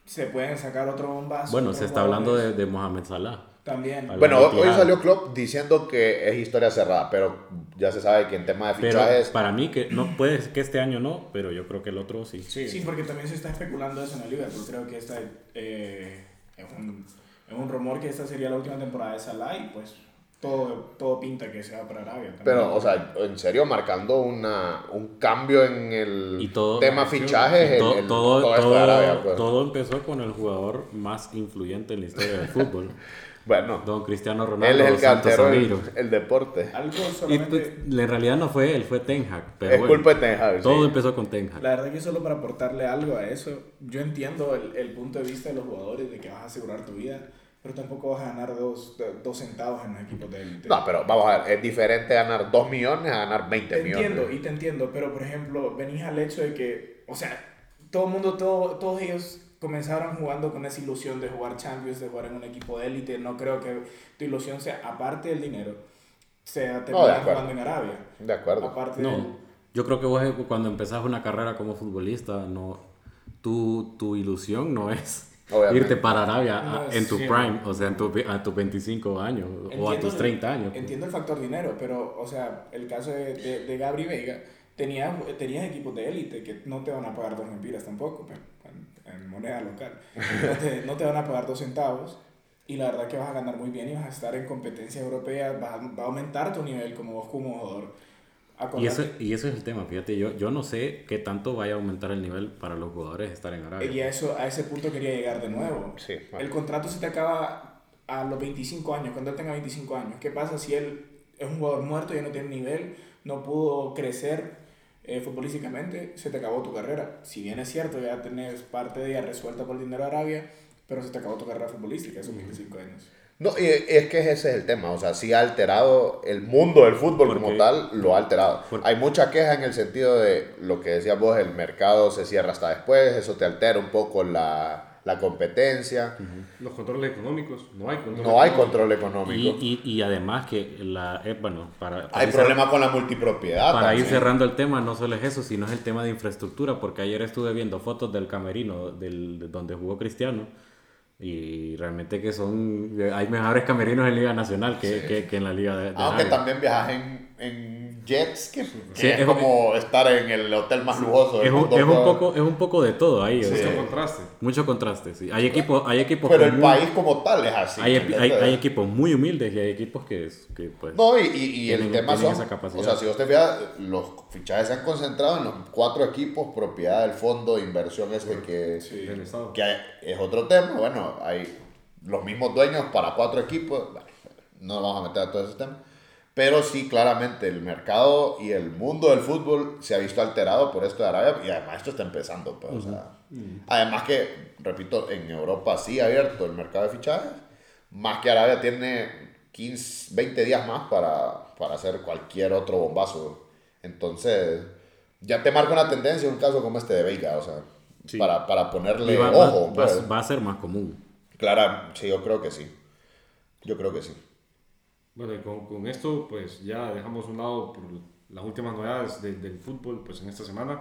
Speaker 4: Se pueden sacar otro bombazo.
Speaker 3: Bueno, se está hablando de, de Mohamed Salah.
Speaker 4: También.
Speaker 2: Bueno, hoy
Speaker 3: tirada.
Speaker 2: salió Klopp diciendo que es historia cerrada, pero ya se sabe que en tema de
Speaker 3: Pero
Speaker 2: fichajes...
Speaker 3: para mí, que no puede que este año no, pero yo creo que el otro sí.
Speaker 1: Sí.
Speaker 4: Sí, porque también se está especulando eso en el Liverpool. Creo que esta eh, es, un, es un rumor que esta sería la última temporada de Salah y pues todo, todo pinta que se va para Arabia. también.
Speaker 2: Pero, o sea, en serio, marcando una, un cambio en el
Speaker 3: Y todo-
Speaker 2: tema fichajes, el-
Speaker 3: todo,
Speaker 2: el-
Speaker 3: todo,
Speaker 2: todo esto
Speaker 3: todo-
Speaker 2: de Arabia. pues.
Speaker 3: todo empezó con el jugador más influyente en la historia del fútbol,
Speaker 2: Bueno,
Speaker 3: don Cristiano
Speaker 2: él
Speaker 3: Ronaldo
Speaker 2: es el alteró el, deporte.
Speaker 4: Algo
Speaker 3: Y
Speaker 4: solamente...
Speaker 3: pues, en realidad no fue él, fue Ten Hag. Pero
Speaker 2: es
Speaker 3: bueno,
Speaker 2: culpa de Ten Hag, sí.
Speaker 3: todo empezó con Ten Hag.
Speaker 4: La verdad que solo para aportarle algo a eso, yo entiendo el, el punto de vista de los jugadores de que vas a asegurar tu vida, pero tampoco vas a ganar dos, dos centavos en los equipos de élite.
Speaker 2: No, pero vamos a ver, es diferente ganar 2 millones a ganar 20
Speaker 4: Te
Speaker 2: millones.
Speaker 4: entiendo y te entiendo, pero por ejemplo, venís al hecho de que, o sea, todo el mundo, todo, todos ellos comenzaron jugando con esa ilusión de jugar Champions, de jugar en un equipo de élite. No creo que tu ilusión sea, aparte del dinero, sea terminar
Speaker 2: acuerdo.
Speaker 4: jugando en Arabia.
Speaker 2: De acuerdo.
Speaker 4: Aparte
Speaker 3: No,
Speaker 4: del-
Speaker 3: yo creo que vos eh, cuando empezás una carrera como futbolista, no, tu, tu ilusión no es
Speaker 2: Obviamente.
Speaker 3: irte para Arabia
Speaker 4: No
Speaker 3: en tu
Speaker 1: sí,
Speaker 3: prime, o sea, en tu, a tus 25 años o a
Speaker 4: Entiendo
Speaker 3: tus
Speaker 4: el-
Speaker 3: 30 años. pues.
Speaker 4: Entiendo el factor dinero, pero, o sea, el caso de, de, de Gabri Veiga, tenías, tenías equipos de élite que no te van a pagar dos lempiras tampoco, pero en, moneda local. No te, no te van a pagar dos centavos y la verdad que vas a ganar muy bien y vas a estar en competencia europea, vas a, va a aumentar tu nivel como vos como jugador.
Speaker 3: Y eso,
Speaker 4: Acordate-
Speaker 3: y eso es el tema, fíjate, yo, yo no sé qué tanto vaya a aumentar el nivel para los jugadores estar en Arabia.
Speaker 4: Y a, eso, a ese punto quería llegar de nuevo.
Speaker 2: Sí.
Speaker 4: El contrato se te acaba a los 25 años, cuando él tenga 25 años. ¿Qué pasa si él es un jugador muerto, ya no tiene nivel, no pudo crecer eh, futbolísticamente? Se te acabó tu carrera. Si bien es cierto, ya tenés parte de ella resuelta por el dinero de Arabia, pero se te acabó tu carrera futbolística esos 25 años.
Speaker 2: No, y es que ese es el tema, o sea, sí ha alterado el mundo del fútbol como tal, lo ha alterado. Hay mucha queja en el sentido de lo que decías vos, el mercado se cierra hasta después, eso te altera un poco la, la competencia,
Speaker 1: Los controles económicos, no hay control.
Speaker 2: no hay
Speaker 1: económico.
Speaker 2: control económico.
Speaker 3: Y, y, y además que, la, eh, bueno, para, para
Speaker 2: hay
Speaker 3: ir
Speaker 2: problema con la multipropiedad.
Speaker 3: Para ir cerrando el tema, no solo es eso, sino es el tema de infraestructura, porque ayer estuve viendo fotos del camerino del, de donde jugó Cristiano y realmente que son, hay mejores camerinos en Liga Nacional que, que, que en la Liga de, de
Speaker 2: Aunque también viajas en, en jets, que, que
Speaker 3: Sí,
Speaker 2: es,
Speaker 3: es-
Speaker 2: como estar en el hotel más lujoso del
Speaker 3: Es un,
Speaker 2: mundo.
Speaker 3: es, un poco, es un poco de todo ahí, o
Speaker 1: Mucho contraste.
Speaker 3: mucho contraste, sí. Hay equipos, hay equipos
Speaker 2: Pero el
Speaker 3: muy-
Speaker 2: país como tal es así.
Speaker 3: hay,
Speaker 2: ¿me
Speaker 3: hay, hay equipos muy humildes y hay equipos que, que pues...
Speaker 2: No, y, y, y el tema son,
Speaker 3: esa
Speaker 2: o sea, si usted fija, los fichajes se han concentrado en los cuatro equipos, propiedad del fondo de inversión este que,
Speaker 4: Sí.
Speaker 2: Que hay- es otro tema, bueno, hay los mismos dueños para cuatro equipos, bueno, no nos vamos a meter a todo ese tema, pero sí, claramente, el mercado y el mundo del fútbol se ha visto alterado por esto de Arabia, y además esto está empezando, pues, o sea, además que, repito, en Europa sí ha abierto el mercado de fichajes, más que Arabia tiene 15, 20 días más para, para hacer cualquier otro bombazo. Entonces, ya te marca una tendencia un caso como este de Veiga, o sea,
Speaker 3: Sí.
Speaker 2: para, para ponerle
Speaker 3: va,
Speaker 2: ojo.
Speaker 3: va-
Speaker 2: pues.
Speaker 3: va- va a ser más común.
Speaker 2: Clara, sí, yo creo que sí. Yo creo que sí.
Speaker 1: Bueno, y con, con esto, pues ya dejamos un lado por las últimas novedades de- del fútbol pues en esta semana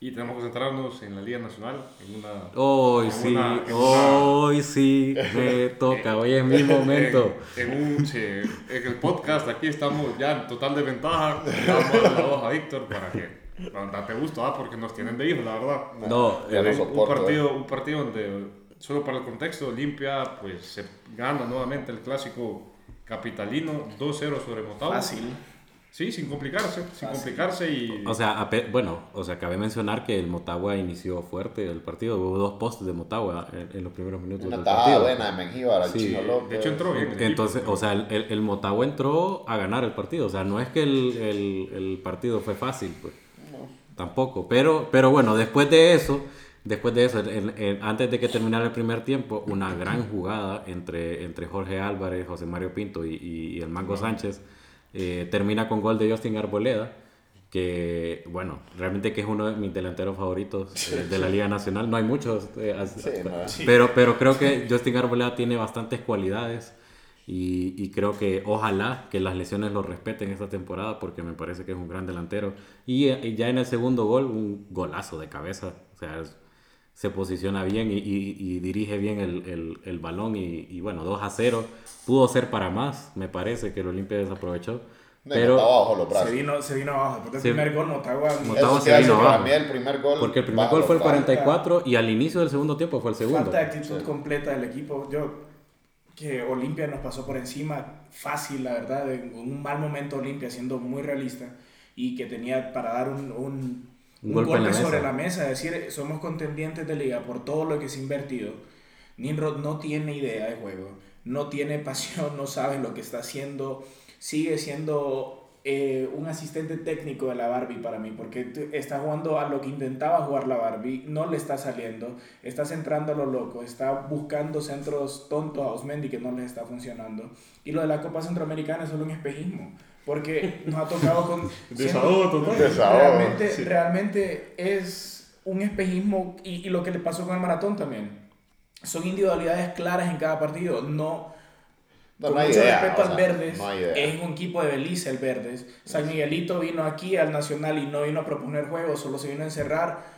Speaker 1: y tenemos que centrarnos en la Liga Nacional, en una...
Speaker 3: Hoy
Speaker 1: en
Speaker 3: sí,
Speaker 1: una- en una-
Speaker 3: hoy sí, me toca, hoy es mi momento.
Speaker 1: En, en un, sí, en el podcast aquí estamos ya en total desventaja. Damos la a Víctor para que no, date gusto, ¿ah? porque nos tienen de hijos, la verdad.
Speaker 3: No, eh,
Speaker 2: no
Speaker 1: un,
Speaker 2: soporto,
Speaker 1: partido, un partido donde, solo para el contexto, Olimpia pues se gana nuevamente el clásico capitalino 2-0 sobre Motagua.
Speaker 4: Fácil.
Speaker 1: Sí, sin complicarse, sin complicarse y...
Speaker 3: O sea, bueno, o sea, cabe mencionar que el Motagua inició fuerte el partido. Hubo dos postes de Motagua en, en los primeros minutos
Speaker 2: Una
Speaker 3: del partido.
Speaker 2: buena de Mengíbar al
Speaker 3: Sí,
Speaker 2: Chino López.
Speaker 1: de hecho entró bien. equipo.
Speaker 3: Entonces, o sea, el, el, el Motagua entró a ganar el partido. O sea, no es que el, el, el partido fue fácil, pues. Tampoco. Pero, pero bueno, después de eso, después de eso, el- el- antes de que terminara el primer tiempo, una gran jugada entre, entre Jorge Álvarez, José Mario Pinto y, y- el Mango Sánchez Eh, termina con gol de Justin Arboleda, que, bueno, realmente que es uno de mis delanteros favoritos eh, de la Liga Nacional. No hay muchos, eh, pero, pero creo que Justin Arboleda tiene bastantes cualidades. Y, y, creo que ojalá que las lesiones lo respeten esta temporada porque me parece que es un gran delantero. Y, y ya en el segundo gol, un golazo de cabeza. O sea, se posiciona bien y, y dirige bien el, el, el balón. Y, bueno, 2 a 0. Pudo ser para más, me parece que el Olimpia desaprovechó. Pero
Speaker 4: abajo los brazos. Se vino, se vino abajo. Porque el primer gol Motagua,
Speaker 3: Motagua se vino abajo. el primer gol porque el primer gol fue el 44 y al inicio del segundo tiempo fue el segundo.
Speaker 4: Falta de actitud completa del equipo. Yo que Olimpia nos pasó por encima fácil, la verdad, en un mal momento Olimpia, siendo muy realista, y que tenía para dar un, un, golpe, sobre la mesa, decir, somos contendientes de liga por todo lo que se ha invertido. Nimrod no tiene idea de juego, no tiene pasión, no sabe lo que está haciendo, sigue siendo eh, un asistente técnico de la Barbie para mí, porque está jugando a lo que intentaba jugar la Barbie, no le está saliendo, está centrando a lo loco, está buscando centros tontos a Osmendi que no les está funcionando. Y lo de la Copa Centroamericana es solo un espejismo, porque nos ha tocado con... realmente, realmente es un espejismo y, y lo que le pasó con el maratón también. Son individualidades claras en cada partido, no con mucho respeto al Verdes, es un equipo de Belice el Verdes. San Miguelito vino aquí al Nacional y no vino a proponer juegos, solo se vino a encerrar.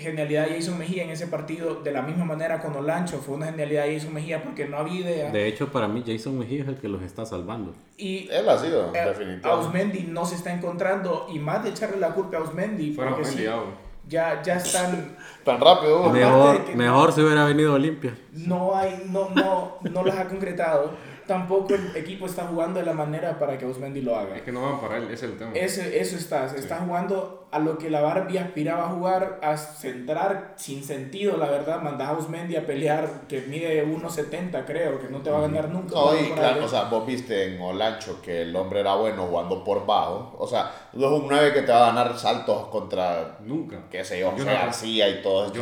Speaker 4: Genialidad de Jason Mejía en ese partido, de la misma manera con Olancho, fue una genialidad de Jason Mejía porque no había idea.
Speaker 3: De hecho, para mí, Jason Mejía es el que los está salvando.
Speaker 2: Y él ha sido, eh, definitivamente.
Speaker 4: Ausmendi no se está encontrando, y más de echarle la culpa a Ausmendi. porque sí, ya, ya están.
Speaker 2: Tan rápido.
Speaker 3: Mejor, mejor si hubiera venido Olimpia.
Speaker 4: No, hay, no, no, no las ha concretado tampoco el equipo está jugando de la manera para que Osmendi lo haga.
Speaker 1: Es que no van para él, ese es el tema.
Speaker 4: Ese, eso está, está jugando a lo que la Barbie aspiraba a jugar, a centrar sin sentido, la verdad. Mandar a Osmendi a pelear que mide 1.70, creo, que no te va a ganar nunca.
Speaker 2: No, y claro, o sea, vos viste en Olancho que el hombre era bueno jugando por bajo. O sea, no es un 9 que te va a ganar saltos contra.
Speaker 1: Nunca.
Speaker 2: Qué sé yo, García y todo esto.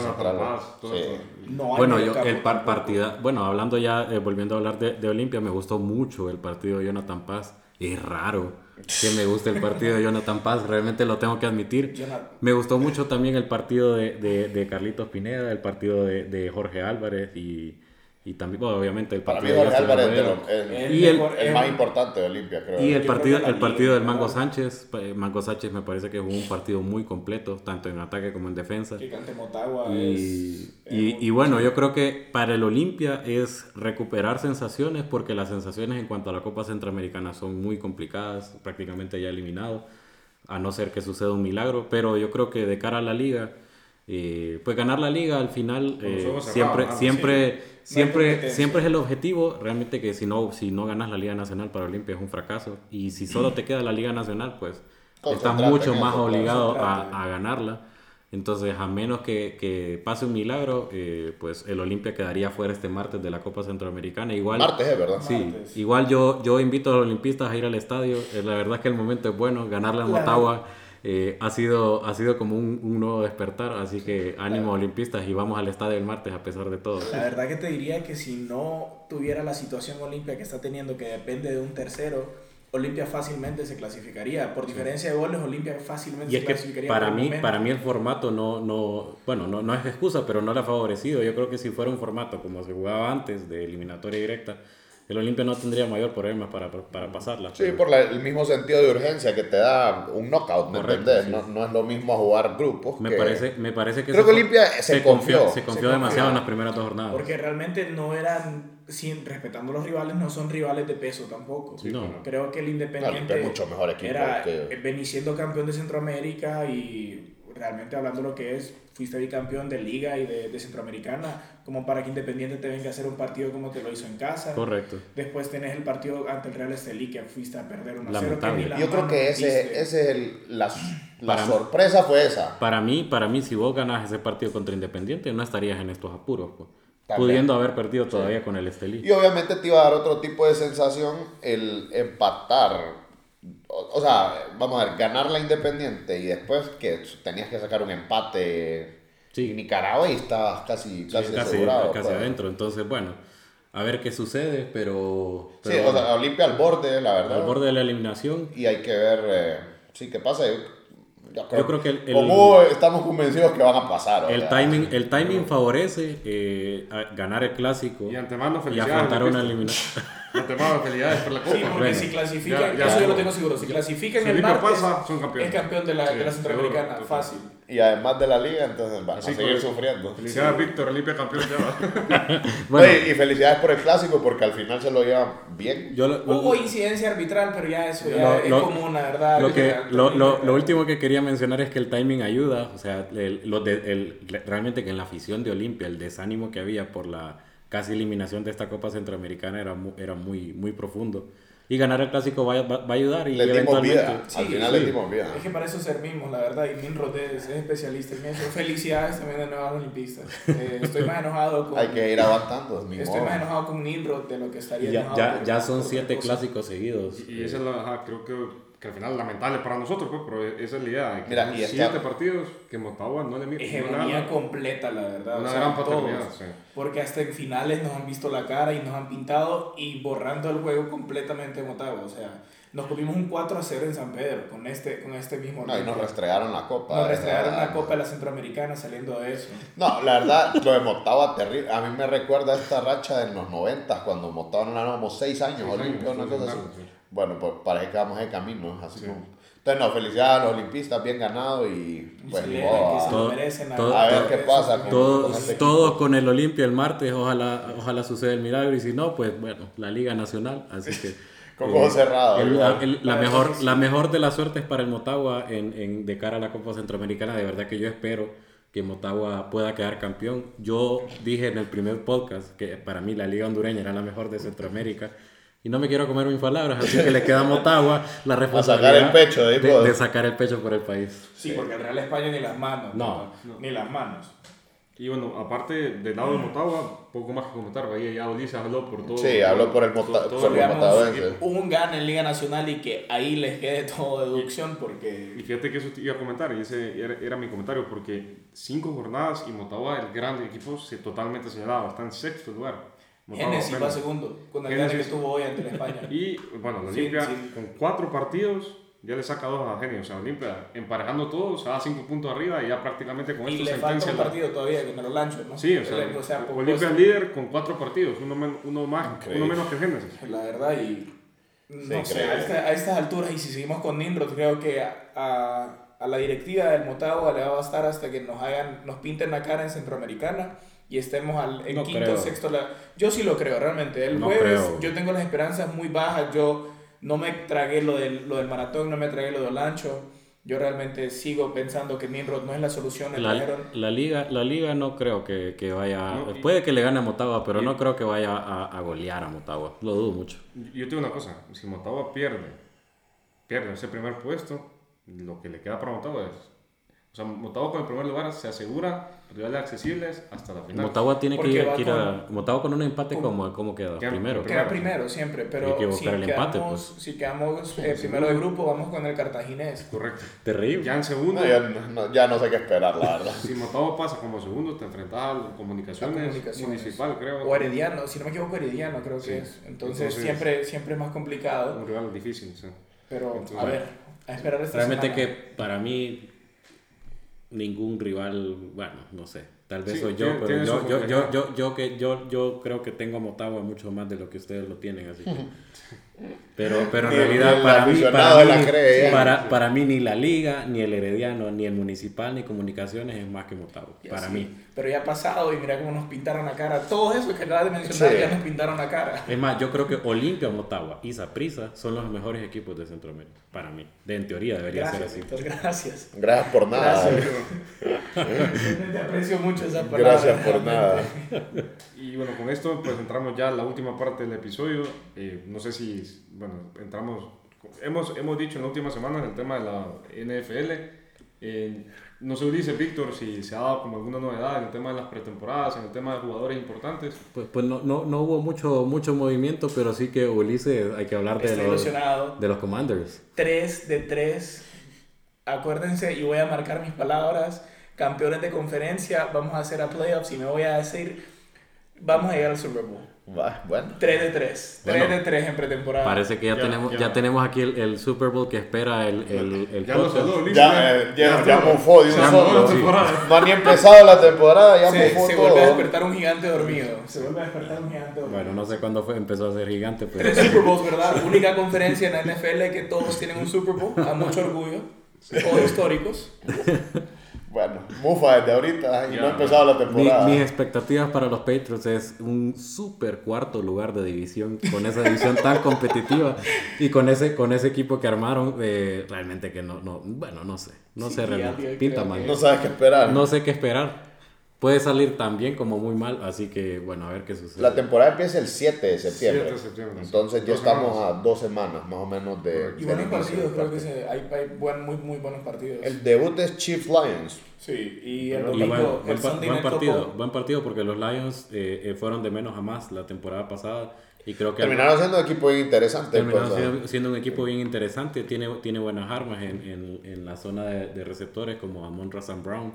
Speaker 3: Bueno, yo, el par partida, bueno, hablando ya, eh, volviendo a hablar de, de Olimpia, me gustó mucho el partido de Jonathan Paz. Es raro que me guste el partido de Jonathan Paz, realmente lo tengo que admitir. Me gustó mucho también el partido de, de, de Carlitos Pineda, el partido de, de Jorge Álvarez y, y también, obviamente, el
Speaker 2: partido Para mí, Jorge Álvarez es el, el, más importante de Olimpia, creo.
Speaker 3: Y el partido, el partido del Mango Sánchez. Eh, Mango Sánchez me parece que fue un partido muy completo, tanto en ataque como en defensa.
Speaker 4: y,
Speaker 3: y, y, bueno, yo creo que para el Olimpia es recuperar sensaciones, porque las sensaciones en cuanto a la Copa Centroamericana son muy complicadas, prácticamente ya eliminado, a no ser que suceda un milagro. Pero yo creo que de cara a la liga, eh, pues ganar la liga al final eh, siempre, siempre siempre, siempre es el objetivo, realmente que si no, si no ganas la Liga Nacional para Olimpia es un fracaso. Y si solo te queda la Liga Nacional, pues estás mucho más obligado a, a, ganarla. Entonces, a menos que, que pase un milagro, eh, pues el Olimpia quedaría fuera este martes de la Copa Centroamericana. Igual,
Speaker 2: martes, es verdad.
Speaker 3: Sí, igual yo, yo invito a los olimpistas a ir al estadio. Eh, la verdad es que el momento es bueno, ganarle a Motagua. Eh, ha, sido, ha sido como un, un, nuevo despertar, así que ánimo olimpistas y vamos al estadio el martes a pesar de todo.
Speaker 4: La verdad que te diría que si no tuviera la situación olimpia que está teniendo, que depende de un tercero, Olimpia fácilmente se clasificaría. Por diferencia de goles, Olimpia fácilmente
Speaker 3: se clasificaría. para, mí, para mí el formato no, no, bueno, no, no es excusa, pero no le ha favorecido. Yo creo que si fuera un formato como se jugaba antes, de eliminatoria directa, el Olimpia no tendría mayor problema para, para pasarla.
Speaker 2: Sí, por el mismo sentido de urgencia que te da un knockout, ¿me entiendes? No, no, es lo mismo jugar grupos.
Speaker 3: Me, parece, me parece que...
Speaker 2: Creo que Olimpia se, confió.
Speaker 3: Se confió demasiado en las primeras dos jornadas.
Speaker 4: Porque realmente no eran, sin, respetando a los rivales, no son rivales de peso tampoco. no. Creo que el Independiente
Speaker 2: mucho mejor equipo
Speaker 4: era, que... venir siendo campeón de Centroamérica y realmente hablando lo que es, fuiste bicampeón de Liga y de, de, Centroamericana, como para que Independiente te venga a hacer un partido como te lo hizo en casa.
Speaker 3: Correcto.
Speaker 4: Después tenés el partido ante el Real Estelí que fuiste a perder
Speaker 3: 1-0.
Speaker 2: Yo creo que ese, ese es el, la, la sorpresa fue esa.
Speaker 3: Para mí, para mí, si vos ganas ese partido contra Independiente, no estarías en estos apuros. Pues. Pudiendo haber perdido todavía con el Estelí.
Speaker 2: Y obviamente te iba a dar otro tipo de sensación el empatar o, sea, vamos a ver, ganar la Independiente y después que tenías que sacar un empate. Sí. Nicaragua y estabas casi, casi, asegurado.
Speaker 3: Casi pues. adentro. Entonces, bueno, a ver qué sucede, pero...
Speaker 2: Sí,
Speaker 3: pero
Speaker 2: o sea, Olimpia al borde, la verdad.
Speaker 3: al borde de la eliminación.
Speaker 2: Y hay que ver, eh, sí, qué pasa. Yo, yo creo,
Speaker 3: Yo creo que el- el-
Speaker 2: como estamos convencidos que van a pasar. o
Speaker 3: El timing, el timing favorece eh, a ganar el clásico
Speaker 1: Y antemano,
Speaker 3: y afrontar una eliminación.
Speaker 1: De antemano, felicidades por la copa.
Speaker 4: Sí, porque
Speaker 3: Bueno,
Speaker 4: si clasifican,
Speaker 1: ya- ya
Speaker 4: eso yo lo tengo seguro, si clasifican
Speaker 1: Si
Speaker 4: el
Speaker 1: Olimpia
Speaker 4: martes,
Speaker 1: pasa, son campeones.
Speaker 4: es campeón de la,
Speaker 1: Sí,
Speaker 4: de la Centroamericana,
Speaker 1: seguro,
Speaker 4: fácil.
Speaker 2: Y además de la liga, entonces van
Speaker 1: Así
Speaker 2: a seguir sufriendo.
Speaker 1: Felicidades, Víctor, Olimpia campeón ya va.
Speaker 3: Bueno,
Speaker 2: Oye, y felicidades por el clásico porque al final se lo llevan bien.
Speaker 3: yo lo,
Speaker 4: Hubo incidencia arbitral, pero ya eso ya
Speaker 3: Lo-
Speaker 4: es
Speaker 3: lo-
Speaker 4: común, la verdad.
Speaker 3: lo, que,
Speaker 4: Ya-
Speaker 3: lo, lo, lo último que quería mencionar es que el timing ayuda, o sea, el- lo de- el- realmente que en la afición de Olimpia el desánimo que había por la casi eliminación de esta Copa Centroamericana era, mu- era muy, muy profundo. Y ganar el clásico va, va- va a ayudar y
Speaker 2: dimos
Speaker 3: eventualmente...
Speaker 2: vida.
Speaker 4: Sí,
Speaker 2: al final
Speaker 3: sí.
Speaker 2: les dimos vida.
Speaker 4: Es que para eso servimos, la verdad, y Minrod es, es especialista en eso. Felicidades también de nuevos olimpistas. Eh, estoy más enojado con...
Speaker 2: Hay que ir aguantando. Ni
Speaker 4: Estoy
Speaker 2: modo.
Speaker 4: más enojado con Nimrod de lo que estaría
Speaker 3: Ya,
Speaker 4: enojado
Speaker 3: ya, ya son siete clásicos seguidos.
Speaker 1: Y esa es la, ajá, creo que, que al final lamentable para nosotros, pues, pero esa es la idea. de que
Speaker 2: Mira, y
Speaker 1: siete partidos que Motagua no le mide.
Speaker 4: Hegemonía completa, la verdad.
Speaker 1: Una
Speaker 4: o sea,
Speaker 1: gran
Speaker 4: todos.
Speaker 1: paternidad, sí.
Speaker 4: Porque hasta en finales nos han visto la cara y nos han pintado y borrando el juego completamente en Motagua. O sea, nos comimos un 4 a 0 en San Pedro con este, con este mismo
Speaker 2: No, y nos restregaron la copa.
Speaker 4: Nos restregaron la Copa de la Centroamericana saliendo de eso.
Speaker 2: No, la verdad, lo de Motagua terrible. A mí me recuerda esta racha de los 90 cuando Motagua no ganábamos 6 años,
Speaker 1: Seis
Speaker 2: Olimpia,
Speaker 1: años,
Speaker 2: una
Speaker 1: sí,
Speaker 2: cosa
Speaker 1: sí,
Speaker 2: así.
Speaker 1: Sí.
Speaker 2: Bueno, pues parece que vamos de camino, así
Speaker 1: Sí.
Speaker 2: como. Entonces, no, felicidades a los olimpistas, bien ganado y pues
Speaker 4: que se
Speaker 2: a-
Speaker 3: Todo-
Speaker 4: merecen. la
Speaker 3: todo-
Speaker 2: a ver
Speaker 4: Eso
Speaker 2: qué pasa con-
Speaker 3: Todos,
Speaker 2: con este
Speaker 3: con el Olimpia el martes, ojalá, ojalá suceda el milagro y si no, pues bueno, la Liga Nacional, así que...
Speaker 2: Con ojos cerrados,
Speaker 3: el-
Speaker 2: igual.
Speaker 3: la, el- la
Speaker 4: La
Speaker 3: mejor,
Speaker 4: sí.
Speaker 3: la mejor de las suertes para el Motagua en, en- de cara a la Copa Centroamericana, de verdad que yo espero que Motagua pueda quedar campeón. Yo dije en el primer podcast que para mí la Liga Hondureña era la mejor de Centroamérica. Y no me quiero comer mis palabras, así que le queda a Motagua la responsabilidad
Speaker 2: sacar el pecho,
Speaker 3: de,
Speaker 2: digo.
Speaker 3: de sacar el pecho por el país.
Speaker 4: Sí, porque el Real España ni las manos.
Speaker 3: No.
Speaker 4: Ni las manos.
Speaker 1: Y bueno, aparte del lado de Motagua, poco más que comentar. Ahí ya Ulises habló por todo.
Speaker 2: Sí, habló por el Mota-
Speaker 1: todo-
Speaker 2: por
Speaker 1: el-
Speaker 4: un gana en Liga Nacional y que ahí les quede todo deducción
Speaker 1: Y
Speaker 4: porque...
Speaker 1: fíjate que eso te iba a comentar, y ese era, era mi comentario, porque cinco jornadas y Motagua, el gran equipo, se totalmente señalaba, está en sexto lugar.
Speaker 4: Genesis va segundo, con el gane que tuvo hoy ante el España.
Speaker 1: Y bueno, la
Speaker 4: Sí,
Speaker 1: Olimpia
Speaker 4: sí.
Speaker 1: con cuatro partidos ya le saca dos a Genio. O sea, Olimpia emparejando todo, se da cinco puntos arriba y ya prácticamente con
Speaker 4: Y
Speaker 1: esto
Speaker 4: le falta un
Speaker 1: la-
Speaker 4: partido todavía que me lo lancho, ¿no?
Speaker 1: Sí, o sea,
Speaker 4: o sea
Speaker 1: Olimpia es líder con cuatro partidos, uno, men- uno más,
Speaker 2: Increíble.
Speaker 1: uno menos que Génesis.
Speaker 4: La verdad, y no sé, a, esta- a estas alturas, y si seguimos con Nimrod, creo que a, a- a la directiva del Motagua le va a bastar hasta que nos hagan, nos pinten la cara en Centroamericana y estemos al, en
Speaker 3: No
Speaker 4: quinto
Speaker 3: creo.
Speaker 4: sexto. la- yo sí lo creo, realmente. El
Speaker 3: No
Speaker 4: jueves
Speaker 3: creo.
Speaker 4: yo tengo las esperanzas muy bajas. Yo no me tragué lo del, lo del maratón, no me tragué lo del ancho. Yo realmente sigo pensando que Nimrod no es la solución.
Speaker 3: La, la liga, la liga no creo que, que vaya.
Speaker 1: No, y-
Speaker 3: puede que le gane a Motagua, pero
Speaker 1: y-
Speaker 3: no creo que vaya a, a golear a Motagua. Lo dudo mucho.
Speaker 1: Yo te digo una cosa, si Motagua pierde, pierde ese primer puesto, lo que le queda para Motagua es... O sea, Motagua con el primer lugar se asegura rivales accesibles hasta la final.
Speaker 3: Motagua tiene que
Speaker 4: Porque
Speaker 3: ir, que ir a.
Speaker 4: con-
Speaker 3: Motagua con un empate, como ¿cómo queda?
Speaker 1: Queda
Speaker 3: Primero.
Speaker 4: Queda primero siempre, pero
Speaker 3: que
Speaker 4: si
Speaker 3: el empate,
Speaker 4: quedamos,
Speaker 3: pues.
Speaker 4: si quedamos eh, primero de grupo, vamos con el cartaginés.
Speaker 1: Correcto.
Speaker 3: Terrible.
Speaker 1: Ya en segundo,
Speaker 2: No, ya, no, ya no sé qué esperar, la verdad.
Speaker 1: si Motagua pasa como segundo, te enfrentas a comunicaciones,
Speaker 4: Comunicaciones.
Speaker 1: municipal, creo.
Speaker 4: O Herediano, si no me equivoco, Herediano creo
Speaker 1: Sí.
Speaker 4: que es. Entonces,
Speaker 1: Entonces-
Speaker 4: siempre, siempre es más complicado.
Speaker 1: Un rival difícil, sí.
Speaker 4: Pero
Speaker 1: Entonces,
Speaker 4: a ver, a esperar esta
Speaker 3: Realmente
Speaker 4: semana.
Speaker 3: que para mí ningún rival, bueno, no sé, tal vez
Speaker 1: Sí,
Speaker 3: soy
Speaker 1: tiene-
Speaker 3: yo, pero
Speaker 1: tiene
Speaker 3: yo, yo, yo, yo, yo, que, yo, yo creo que tengo a Motagua mucho más de lo que ustedes lo tienen, así que... Pero, pero en
Speaker 2: Ni-
Speaker 3: realidad para mí, para, mí,
Speaker 2: cree, ya.
Speaker 3: para, para mí ni la liga, ni el herediano, ni el municipal, ni comunicaciones es más que Motagua, para
Speaker 4: así.
Speaker 3: mí.
Speaker 4: Pero ya ha pasado y mira cómo nos pintaron la cara. Todo eso que acabas de mencionar
Speaker 2: Sí.
Speaker 4: ya nos pintaron la cara.
Speaker 3: Es más, yo creo que Olimpia, Motagua y Saprissa son los mejores equipos de Centroamérica, para mí. De, en teoría debería
Speaker 4: Gracias,
Speaker 3: ser así.
Speaker 4: Víctor, gracias.
Speaker 2: Gracias por nada.
Speaker 4: Gracias. Realmente aprecio mucho esa palabra.
Speaker 2: Gracias por nada.
Speaker 1: Y bueno, con esto pues entramos ya a la última parte del episodio. Eh, no sé si, bueno, entramos, hemos, hemos dicho en la última semana el tema de la NFL. Eh, no sé, Ulises, Víctor, si se ha dado como alguna novedad en el tema de las pretemporadas, en el tema de jugadores importantes.
Speaker 3: Pues, pues no, no, no hubo mucho, mucho movimiento, pero sí que Ulises, hay que hablar de
Speaker 4: Estoy
Speaker 3: los,
Speaker 4: ilusionado.
Speaker 3: de los Commanders.
Speaker 4: 3 de 3. Acuérdense, y voy a marcar mis palabras. Campeones de conferencia, vamos a hacer a playoffs y me voy a decir Vamos a llegar al Super Bowl.
Speaker 2: Bueno.
Speaker 4: 3 de 3. 3
Speaker 3: Bueno,
Speaker 4: de 3 en pretemporada.
Speaker 3: Parece que ya,
Speaker 1: Ya,
Speaker 3: tenemos
Speaker 1: ya.
Speaker 3: ya tenemos aquí el, el Super Bowl que espera el, el, el
Speaker 1: Ya lo saludó,
Speaker 2: Ya, eh, ya, ya mofó de un solo. No ha ni empezado la temporada, ya
Speaker 4: se,
Speaker 2: mofó
Speaker 4: se
Speaker 2: todo.
Speaker 4: vuelve a despertar un gigante dormido. Se vuelve a despertar un gigante dormido.
Speaker 3: Bueno, no sé cuándo fue, empezó a ser gigante, pero
Speaker 4: Tres Super Bowls, ¿verdad? Única conferencia en la NFL que todos tienen un Super Bowl, a mucho orgullo. Todos históricos.
Speaker 2: Bueno, mufa desde ahorita y no ha empezado la
Speaker 3: Mi-
Speaker 2: temporada.
Speaker 3: mis expectativas para los Patriots es un super cuarto lugar de división, con esa división tan competitiva y con ese, con ese equipo que armaron, eh, realmente que no, no, bueno, no sé, no
Speaker 4: Sí,
Speaker 3: sé realmente, pinta mal.
Speaker 2: No sabes qué esperar.
Speaker 3: No sé qué esperar. Puede salir tan bien como muy mal, así que bueno, a ver qué sucede.
Speaker 2: La temporada empieza el 7 de septiembre.
Speaker 1: 7 de septiembre, sí.
Speaker 2: Entonces ya
Speaker 1: Dos
Speaker 2: estamos
Speaker 1: semanas.
Speaker 2: a dos semanas más o menos de.
Speaker 4: Y
Speaker 2: del
Speaker 4: buenos partidos, creo que se, hay, hay buen, muy, muy buenos partidos.
Speaker 2: El debut es Chiefs Lions.
Speaker 4: Sí, y el
Speaker 3: Y
Speaker 4: domingo,
Speaker 3: buen,
Speaker 4: el
Speaker 3: buen buen partido, buen partido porque los Lions eh, eh, fueron de menos a más la temporada pasada y creo que
Speaker 2: Terminaron siendo un equipo bien interesante.
Speaker 3: terminaron
Speaker 2: pues,
Speaker 3: siendo, siendo un equipo bien interesante, tiene, tiene buenas armas en, en, en la zona de, de receptores como Amon Razan Brown.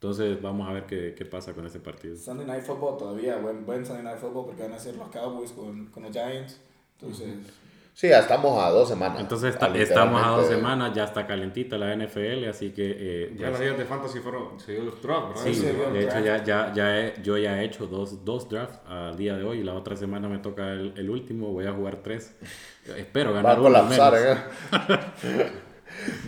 Speaker 3: Entonces vamos a ver qué, qué pasa con ese partido.
Speaker 4: Sunday Night Football todavía, buen, buen Sunday Night Football porque van a ser los Cowboys con, con los Giants. Entonces,
Speaker 2: Sí, ya estamos a dos semanas.
Speaker 3: Entonces está- estamos a dos semanas, ya está calentita la NFL, así que... eh,
Speaker 1: Ya
Speaker 3: pues,
Speaker 1: las ligas de fantasy fueron, se dio el draft, ¿verdad?
Speaker 3: Sí, de hecho ya, ya, ya he- yo ya he hecho dos, dos drafts al día de hoy y la otra semana me toca el, el último, voy a jugar tres. Espero
Speaker 2: Va a
Speaker 3: ganar uno
Speaker 2: colapsar,
Speaker 3: menos.
Speaker 2: ¿eh?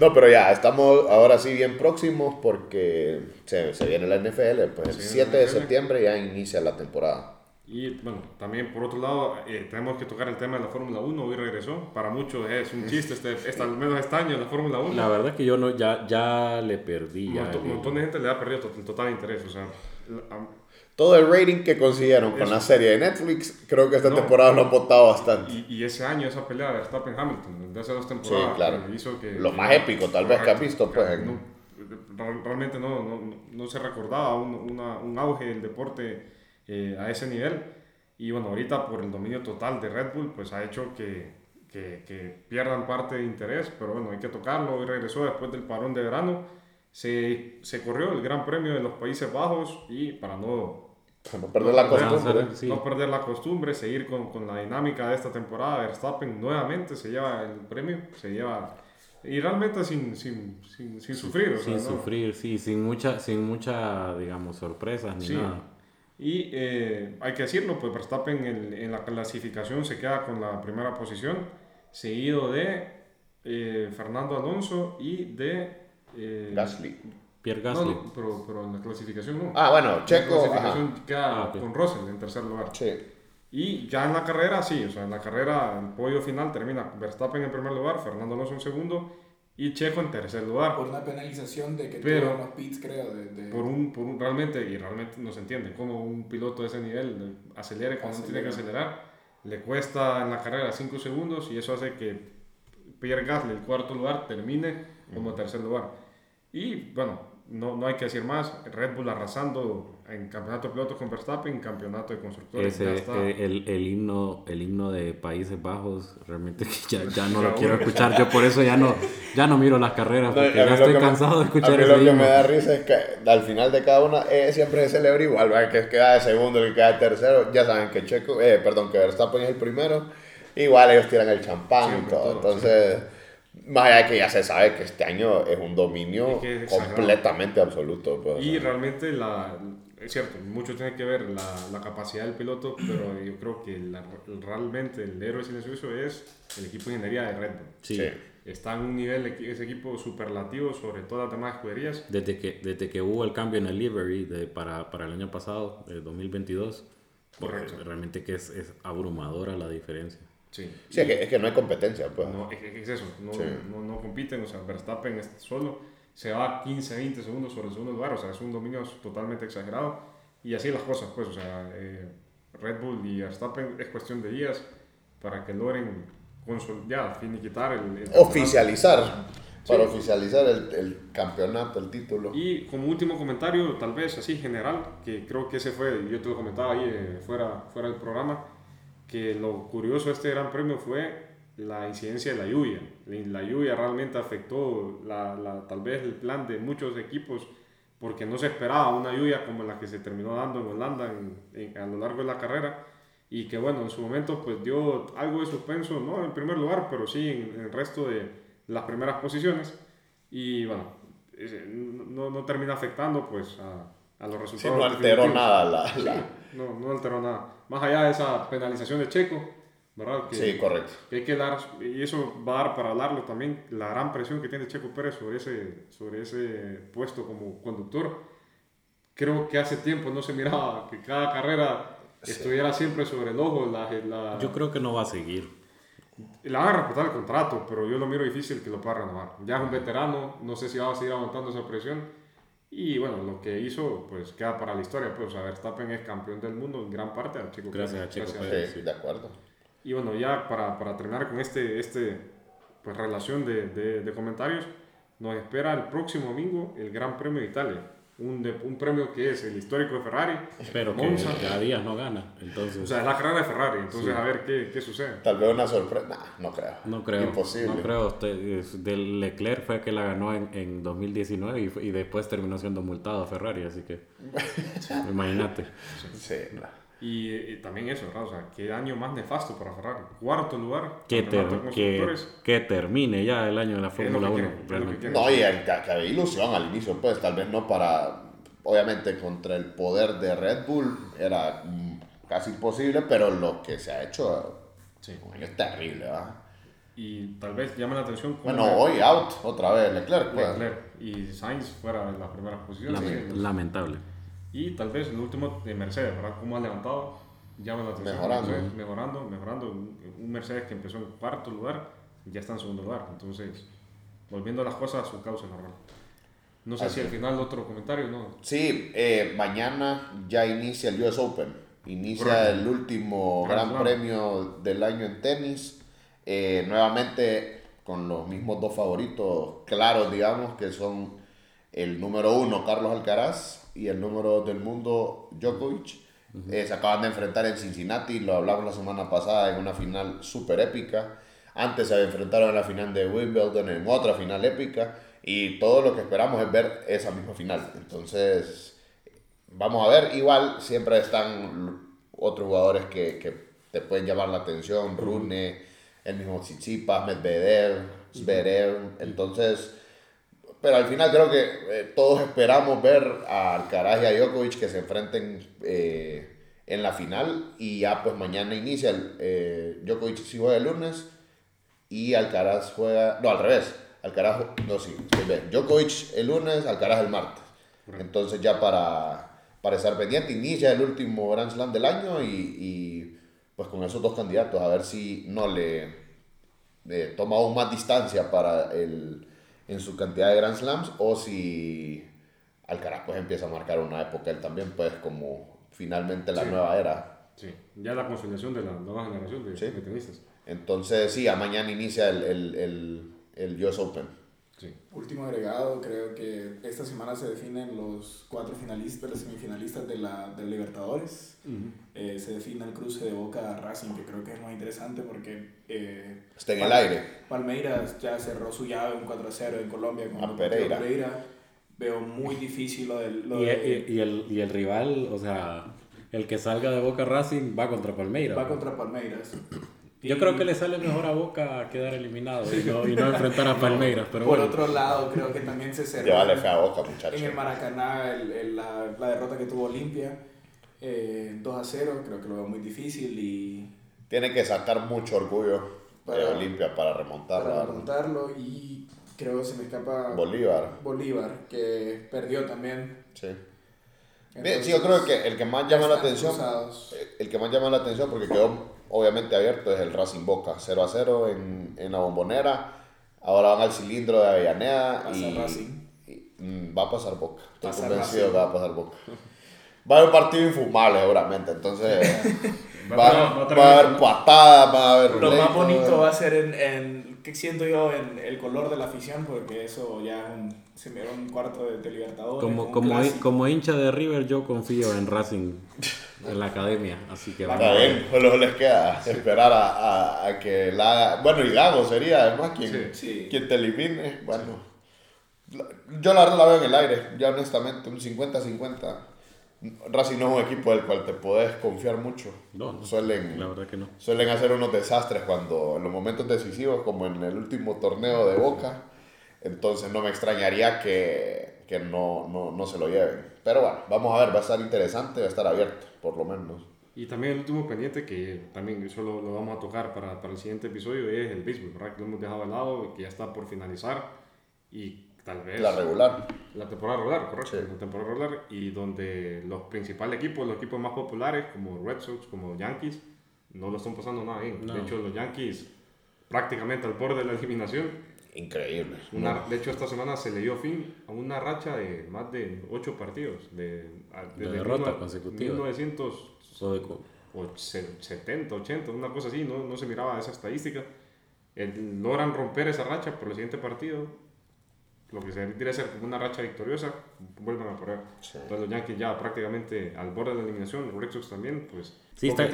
Speaker 2: No, pero ya, estamos ahora sí bien próximos porque se, se viene la NFL. Pues el
Speaker 1: Se viene
Speaker 2: 7
Speaker 1: la
Speaker 2: de septiembre ya inicia la temporada.
Speaker 1: Y bueno, también por otro lado, eh, tenemos que tocar el tema de la Fórmula 1. Hoy regresó. Para muchos es un chiste, este, este, al menos este año, la Fórmula 1.
Speaker 3: La verdad es que yo no, ya, ya le perdí.
Speaker 1: Un montón,
Speaker 3: el-
Speaker 1: montón de gente le ha perdido el total interés. O sea,
Speaker 2: Todo el rating que consiguieron con
Speaker 1: Eso.
Speaker 2: la serie de Netflix, creo que esta
Speaker 1: No.
Speaker 2: temporada lo han votado bastante.
Speaker 1: y, y ese año, esa pelea de Verstappen-Hamilton, de hace dos temporadas,
Speaker 2: Sí, claro.
Speaker 1: hizo que...
Speaker 2: Lo más épico, tal vez, que has visto, pues,
Speaker 1: No, real- realmente no, no, no se recordaba un, una- un auge del deporte eh, a ese nivel. Y bueno, ahorita por el dominio total de Red Bull, pues ha hecho que, que, que pierdan parte de interés, pero bueno, hay que tocarlo. Hoy regresó después del parón de verano. Se, se corrió el Gran Premio de los Países Bajos y para no
Speaker 2: Para no perder la
Speaker 1: perder-
Speaker 2: costumbre.
Speaker 3: Sí.
Speaker 1: no perder la costumbre, seguir con, con la dinámica de esta temporada. Verstappen nuevamente se lleva el premio, se lleva. Y realmente sin, sin, sin, sin sufrir. o sea,
Speaker 3: Sin
Speaker 1: ¿no?
Speaker 3: sufrir, sí, sin mucha, sin mucha, digamos, sorpresas ni
Speaker 1: Sí.
Speaker 3: nada.
Speaker 1: Y eh, hay que decirlo, pues Verstappen en, en la clasificación se queda con la primera posición, seguido de eh, Fernando Alonso y de. eh,
Speaker 2: Gasly.
Speaker 3: Pierre
Speaker 1: No,
Speaker 3: Gasly.
Speaker 1: no, pero, pero en la clasificación no.
Speaker 2: Ah, bueno,
Speaker 1: En la
Speaker 2: Checo.
Speaker 1: clasificación
Speaker 2: ajá.
Speaker 1: queda
Speaker 3: Ah, ok.
Speaker 1: con Russell en tercer lugar.
Speaker 2: Sí.
Speaker 1: Y ya en la carrera, sí, o sea, en la carrera, el podio final termina Verstappen en primer lugar, Fernando Alonso en segundo y Checo en tercer lugar.
Speaker 4: por una penalización de que
Speaker 1: Pero-
Speaker 4: tuvieron los pits, creo. De, de-
Speaker 1: Por un, por un, realmente, y realmente no se entiende cómo un piloto de ese nivel acelere cuando no tiene que acelerar. Le cuesta en la carrera 5 segundos y eso hace que Pierre Gasly, el cuarto lugar, termine como tercer lugar. Y bueno, no, no hay que decir más. Red Bull arrasando en campeonato de pilotos con Verstappen, en campeonato de constructores.
Speaker 3: Ese,
Speaker 1: ya está.
Speaker 3: eh, el, el, himno, el himno de Países Bajos, realmente ya, ya no lo quiero
Speaker 1: urge.
Speaker 3: escuchar. Yo por eso ya no, ya no miro las carreras,
Speaker 2: No,
Speaker 3: porque
Speaker 2: a mí
Speaker 3: ya
Speaker 2: lo
Speaker 3: estoy
Speaker 2: que me-
Speaker 3: cansado de
Speaker 2: A
Speaker 3: escuchar
Speaker 2: mí lo
Speaker 3: ese
Speaker 2: que
Speaker 3: himno.
Speaker 2: me da risa es que al final de cada una eh, siempre se celebra igual, ¿verdad? que queda de segundo, que queda de tercero. Ya saben que Checo, eh, perdón, que Verstappen es el primero. Igual ellos tiran el champán y
Speaker 1: Siempre,
Speaker 2: todo.
Speaker 1: todo,
Speaker 2: Entonces, más allá de que ya se sabe que este año es un dominio
Speaker 1: Es que es
Speaker 2: completamente absoluto. pues, o
Speaker 1: Y
Speaker 2: sea.
Speaker 1: realmente, la, es cierto, mucho tiene que ver la, la capacidad del piloto, pero yo creo que la- realmente el héroe silencioso es el equipo de ingeniería de Red Bull.
Speaker 3: Sí.
Speaker 2: Sí.
Speaker 1: Está en un nivel, ese equipo superlativo sobre todas las demás escuderías.
Speaker 3: Desde que, desde que hubo el cambio en el livery de, para, para el año pasado, el 2022,
Speaker 1: Correcto.
Speaker 3: realmente que es, es abrumadora la diferencia.
Speaker 1: Sí.
Speaker 2: Sí, es que, es que no hay competencia. Pues.
Speaker 1: No, es, es eso, no,
Speaker 2: Sí.
Speaker 1: no, no compiten, o sea, Verstappen es solo se va 15, 20 segundos sobre el segundo lugar, o sea, es un dominio totalmente exagerado. Y así las cosas, pues, o sea, eh, Red Bull y Verstappen es cuestión de días para que logren consol- ya finiquitar el, el.
Speaker 2: Oficializar. Para oficializar el, el campeonato, el título.
Speaker 1: Y como último comentario, tal vez así general, que creo que ese fue, yo te lo comentaba ahí eh, fuera, fuera del programa, que lo curioso de este gran premio fue la incidencia de la lluvia. La lluvia realmente afectó la, la- tal vez el plan de muchos equipos porque no se esperaba una lluvia como la que se terminó dando en Holanda a lo largo de la carrera y que bueno, en su momento pues dio algo de suspenso, no en primer lugar, pero sí en, el resto de las primeras posiciones y bueno, no, no termina afectando pues a, a los resultados.
Speaker 2: Sí, no alteró nada la,
Speaker 1: no, no alteró nada. Más allá de esa penalización de Checo, ¿verdad? Que,
Speaker 2: sí, correcto.
Speaker 1: Que hay que dar, y eso va a dar para hablarlo también, la gran presión que tiene Checo Pérez sobre ese, sobre ese puesto como conductor. Creo que hace tiempo no se miraba que cada carrera estuviera siempre sobre el ojo. La, la,
Speaker 3: yo creo que no va a seguir.
Speaker 1: La van a reportar el contrato, pero yo lo miro difícil que lo pueda renovar. Ya es un veterano, no sé si va a seguir aguantando esa presión. Y bueno, lo que hizo, pues queda para la historia. Pues, a Verstappen es campeón del mundo en gran parte a Chico
Speaker 3: Gracias a Chico
Speaker 2: Pérez. Sí, de acuerdo.
Speaker 1: Y bueno, ya para, para terminar con este, este pues, relación de, de, de comentarios, nos espera el próximo domingo el Gran Premio de Italia un, un, premio que es el histórico de Ferrari.
Speaker 3: Pero que cada día no gana. Entonces...
Speaker 1: O sea, es la carrera de Ferrari. Entonces, a ver qué, qué, sucede.
Speaker 2: Tal vez una sorpresa. no creo.
Speaker 3: No creo.
Speaker 2: Imposible.
Speaker 3: No creo. Del Leclerc fue que la ganó en, en 2019 y, y, después terminó siendo multado a Ferrari. Así que, imagínate.
Speaker 2: Sí,
Speaker 1: y, también eso, ¿verdad? O sea, qué año más nefasto para Ferrari. Cuarto lugar.
Speaker 3: Que, que, que, termine ya el año de la Fórmula 1.
Speaker 2: No, y que, que había ilusión al inicio, pues tal vez no para. Obviamente, contra el poder de Red Bull era casi imposible, pero lo que se ha hecho sí. es terrible, ¿verdad?
Speaker 1: Y tal vez llame la atención.
Speaker 2: Bueno, hoy out otra vez Leclerc.
Speaker 1: Pues. Leclerc y Sainz fuera de las primeras posiciones.
Speaker 3: Lamentable.
Speaker 1: Y tal vez el último de Mercedes, ¿verdad? ¿Cómo ha levantado? Llama la atención.
Speaker 2: Mejorando.
Speaker 1: mejorando, mejorando. Un Mercedes que empezó en cuarto lugar, ya está en segundo lugar. Entonces, volviendo las cosas a su causa normal. No sé si al final otro comentario, ¿no?
Speaker 2: Sí, eh, mañana ya inicia el US Open. Inicia el último Gran, Premio del año en tenis. Eh, nuevamente con los mismos dos favoritos claros, digamos, que son el número uno, Carlos Alcaraz, y el número del mundo Djokovic. Eh, se acaban de enfrentar en Cincinnati, lo hablamos la semana pasada en una final súper épica. Antes se enfrentaron en la final de Wimbledon, en otra final épica. Y todo lo que esperamos es ver esa misma final. Entonces, vamos a ver. Igual siempre están otros jugadores que, que te pueden llamar la atención. Rune, el mismo Tsitsipas, Medvedev, Zverev. Entonces pero al final creo que eh, todos esperamos ver a Alcaraz y a Djokovic que se enfrenten eh, en la final. Y ya pues mañana inicia el, eh, Djokovic si juega el lunes y Alcaraz juega... No, al revés. Alcaraz, no, sí, Djokovic el lunes, Alcaraz el martes. Entonces ya para, para estar pendiente, inicia el último Grand Slam del año y, y pues con esos dos candidatos a ver si no le toma aún más distancia para el en su cantidad de Grand Slams o si Alcaraz pues empieza a marcar una época él también pues como finalmente la nueva era.
Speaker 1: Sí, ya la consolidación de la nueva generación de, tenistas.
Speaker 2: Entonces sí, a mañana inicia el, el, el, el US Open.
Speaker 4: Último agregado, creo que esta semana se definen los cuatro finalistas, los semifinalistas de la, de Libertadores. Eh, se define el cruce de Boca Racing, que creo que es muy interesante porque... Eh,
Speaker 2: Está en el aire.
Speaker 4: Palmeiras ya cerró su llave un 4-0 en Colombia con
Speaker 2: a Pereira.
Speaker 4: Pereira. Veo muy difícil lo del... Lo
Speaker 3: y, y, el, y el rival, o sea, el que salga de Boca Racing va contra Palmeiras.
Speaker 4: Va contra Palmeiras.
Speaker 3: Yo creo que le sale mejor a Boca quedar eliminado y no, y no enfrentar a Palmeiras. Pero
Speaker 4: Por otro lado, creo que también se cerró.
Speaker 2: Llévale fe a Boca, muchachos.
Speaker 4: En el Maracaná, el, la, la, derrota que tuvo Olimpia, eh, 2 a 0, creo que lo veo muy difícil y.
Speaker 2: Tiene que sacar mucho orgullo para Olimpia para remontarlo.
Speaker 4: Para remontarlo y creo que se me escapa.
Speaker 2: Bolívar.
Speaker 4: Bolívar, que perdió también.
Speaker 2: Sí. Entonces, sí, yo creo que el que más llama la atención. El que más llama la atención porque quedó obviamente abierto es el Racing Boca, 0 a 0 en, en la bombonera. Ahora van al cilindro de Avellaneda y, mm, va a pasar Boca. Estoy convencido que va a pasar Boca. Va a haber un partido infumable seguramente, entonces va, a haber patadas, va a haber...
Speaker 4: Lo más bonito va a ser en, en, ¿qué siento yo? En el color de la afición, porque eso ya es un, se me un cuarto de, de Libertadores.
Speaker 3: Como, como, como hincha de River yo confío en Racing en la academia, así que
Speaker 2: Está bien, solo les queda esperar a, a, que la... Bueno, y Gago sería además quien, quien te elimine, bueno... Yo la verdad la veo en el aire, ya honestamente, un 50-50. Racing no es un equipo del cual te puedes confiar mucho.
Speaker 3: No,
Speaker 2: suelen,
Speaker 3: la verdad que no.
Speaker 2: Suelen hacer unos desastres cuando en los momentos decisivos, como en el último torneo de Boca. Entonces no me extrañaría que, que no, no, no, se lo lleven. Pero bueno, vamos a ver, va a estar interesante, va a estar abierto, por lo menos.
Speaker 1: Y también el último pendiente que también eso lo, lo vamos a tocar para, para, el siguiente episodio es el béisbol, ¿verdad? Que lo hemos dejado de lado, que ya está por finalizar y tal vez...
Speaker 2: La regular.
Speaker 1: La temporada regular, correcto. La temporada regular y donde los principales equipos, los equipos más populares como Red Sox, como Yankees, no lo están pasando nada bien. De hecho, los Yankees prácticamente al borde de la eliminación.
Speaker 2: Increíble.
Speaker 1: Una, de hecho, esta semana se le dio fin a una racha de más de 8 partidos. De,
Speaker 3: de, de derrota consecutiva.
Speaker 1: 1970, 80, una cosa así, no, no se miraba esa estadística. El, logran romper esa racha por el siguiente partido lo que se quiere ser como una racha victoriosa, vuelvan a correr. Entonces los Yankees ya prácticamente al borde de la eliminación, los Red Sox también, pues...
Speaker 3: Sí, está,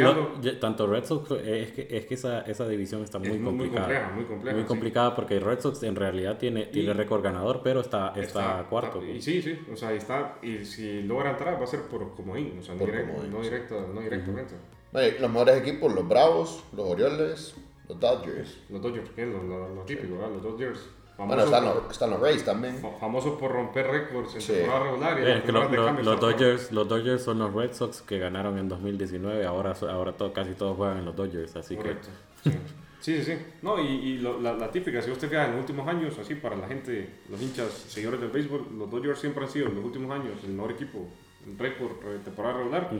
Speaker 3: tanto Red Sox, es que, es que esa, esa división está muy, complicada. Muy
Speaker 1: compleja, muy compleja.
Speaker 3: Muy complicada porque Red Sox en realidad tiene, tiene récord ganador, pero está, está, cuarto.
Speaker 1: y sí, sí, o sea, está, y si logra entrar va a ser por comodín, o sea, no, directo, no, directo, no directamente.
Speaker 2: Los mejores equipos, los Bravos, los Orioles, los Dodgers.
Speaker 1: Los Dodgers, que es lo, lo, típico, Los Dodgers
Speaker 2: bueno, están los, están los Rays también.
Speaker 1: Famosos por romper récords en temporada regular. Y
Speaker 3: es que los, Dodgers, los Dodgers son los Red Sox que ganaron en 2019. Ahora, ahora casi todos juegan en los Dodgers. Así
Speaker 1: Correcto. Que... Sí. sí, sí, No, y, y la, la, típica, si usted fija en los últimos años, así para la gente, los hinchas, seguidores del béisbol, los Dodgers siempre han sido en los últimos años el mejor equipo en récord de temporada regular.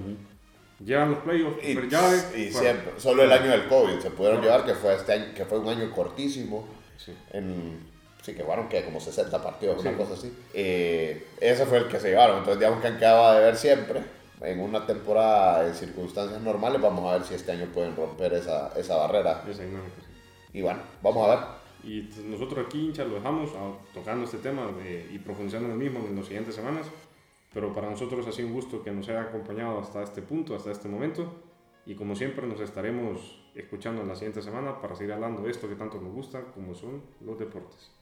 Speaker 1: Llevan los playoffs,
Speaker 2: y, y siempre, solo el año del COVID se pudieron llevar, que fue, este año, que fue un año cortísimo. Sí. En, Sí, que jugaron que como 60 partidos, una cosa así. Eh, ese fue el que se llevaron. Entonces, digamos que han quedado de ver siempre. En una temporada en circunstancias normales, vamos a ver si este año pueden romper esa, esa barrera. Y bueno, vamos a ver.
Speaker 1: Y nosotros aquí, hinchas, lo dejamos tocando este tema y profundizando en el mismo en las siguientes semanas. Pero para nosotros ha sido un gusto que nos haya acompañado hasta este punto, hasta este momento. Y como siempre, nos estaremos escuchando en la siguiente semana para seguir hablando de esto que tanto nos gusta, como son los deportes.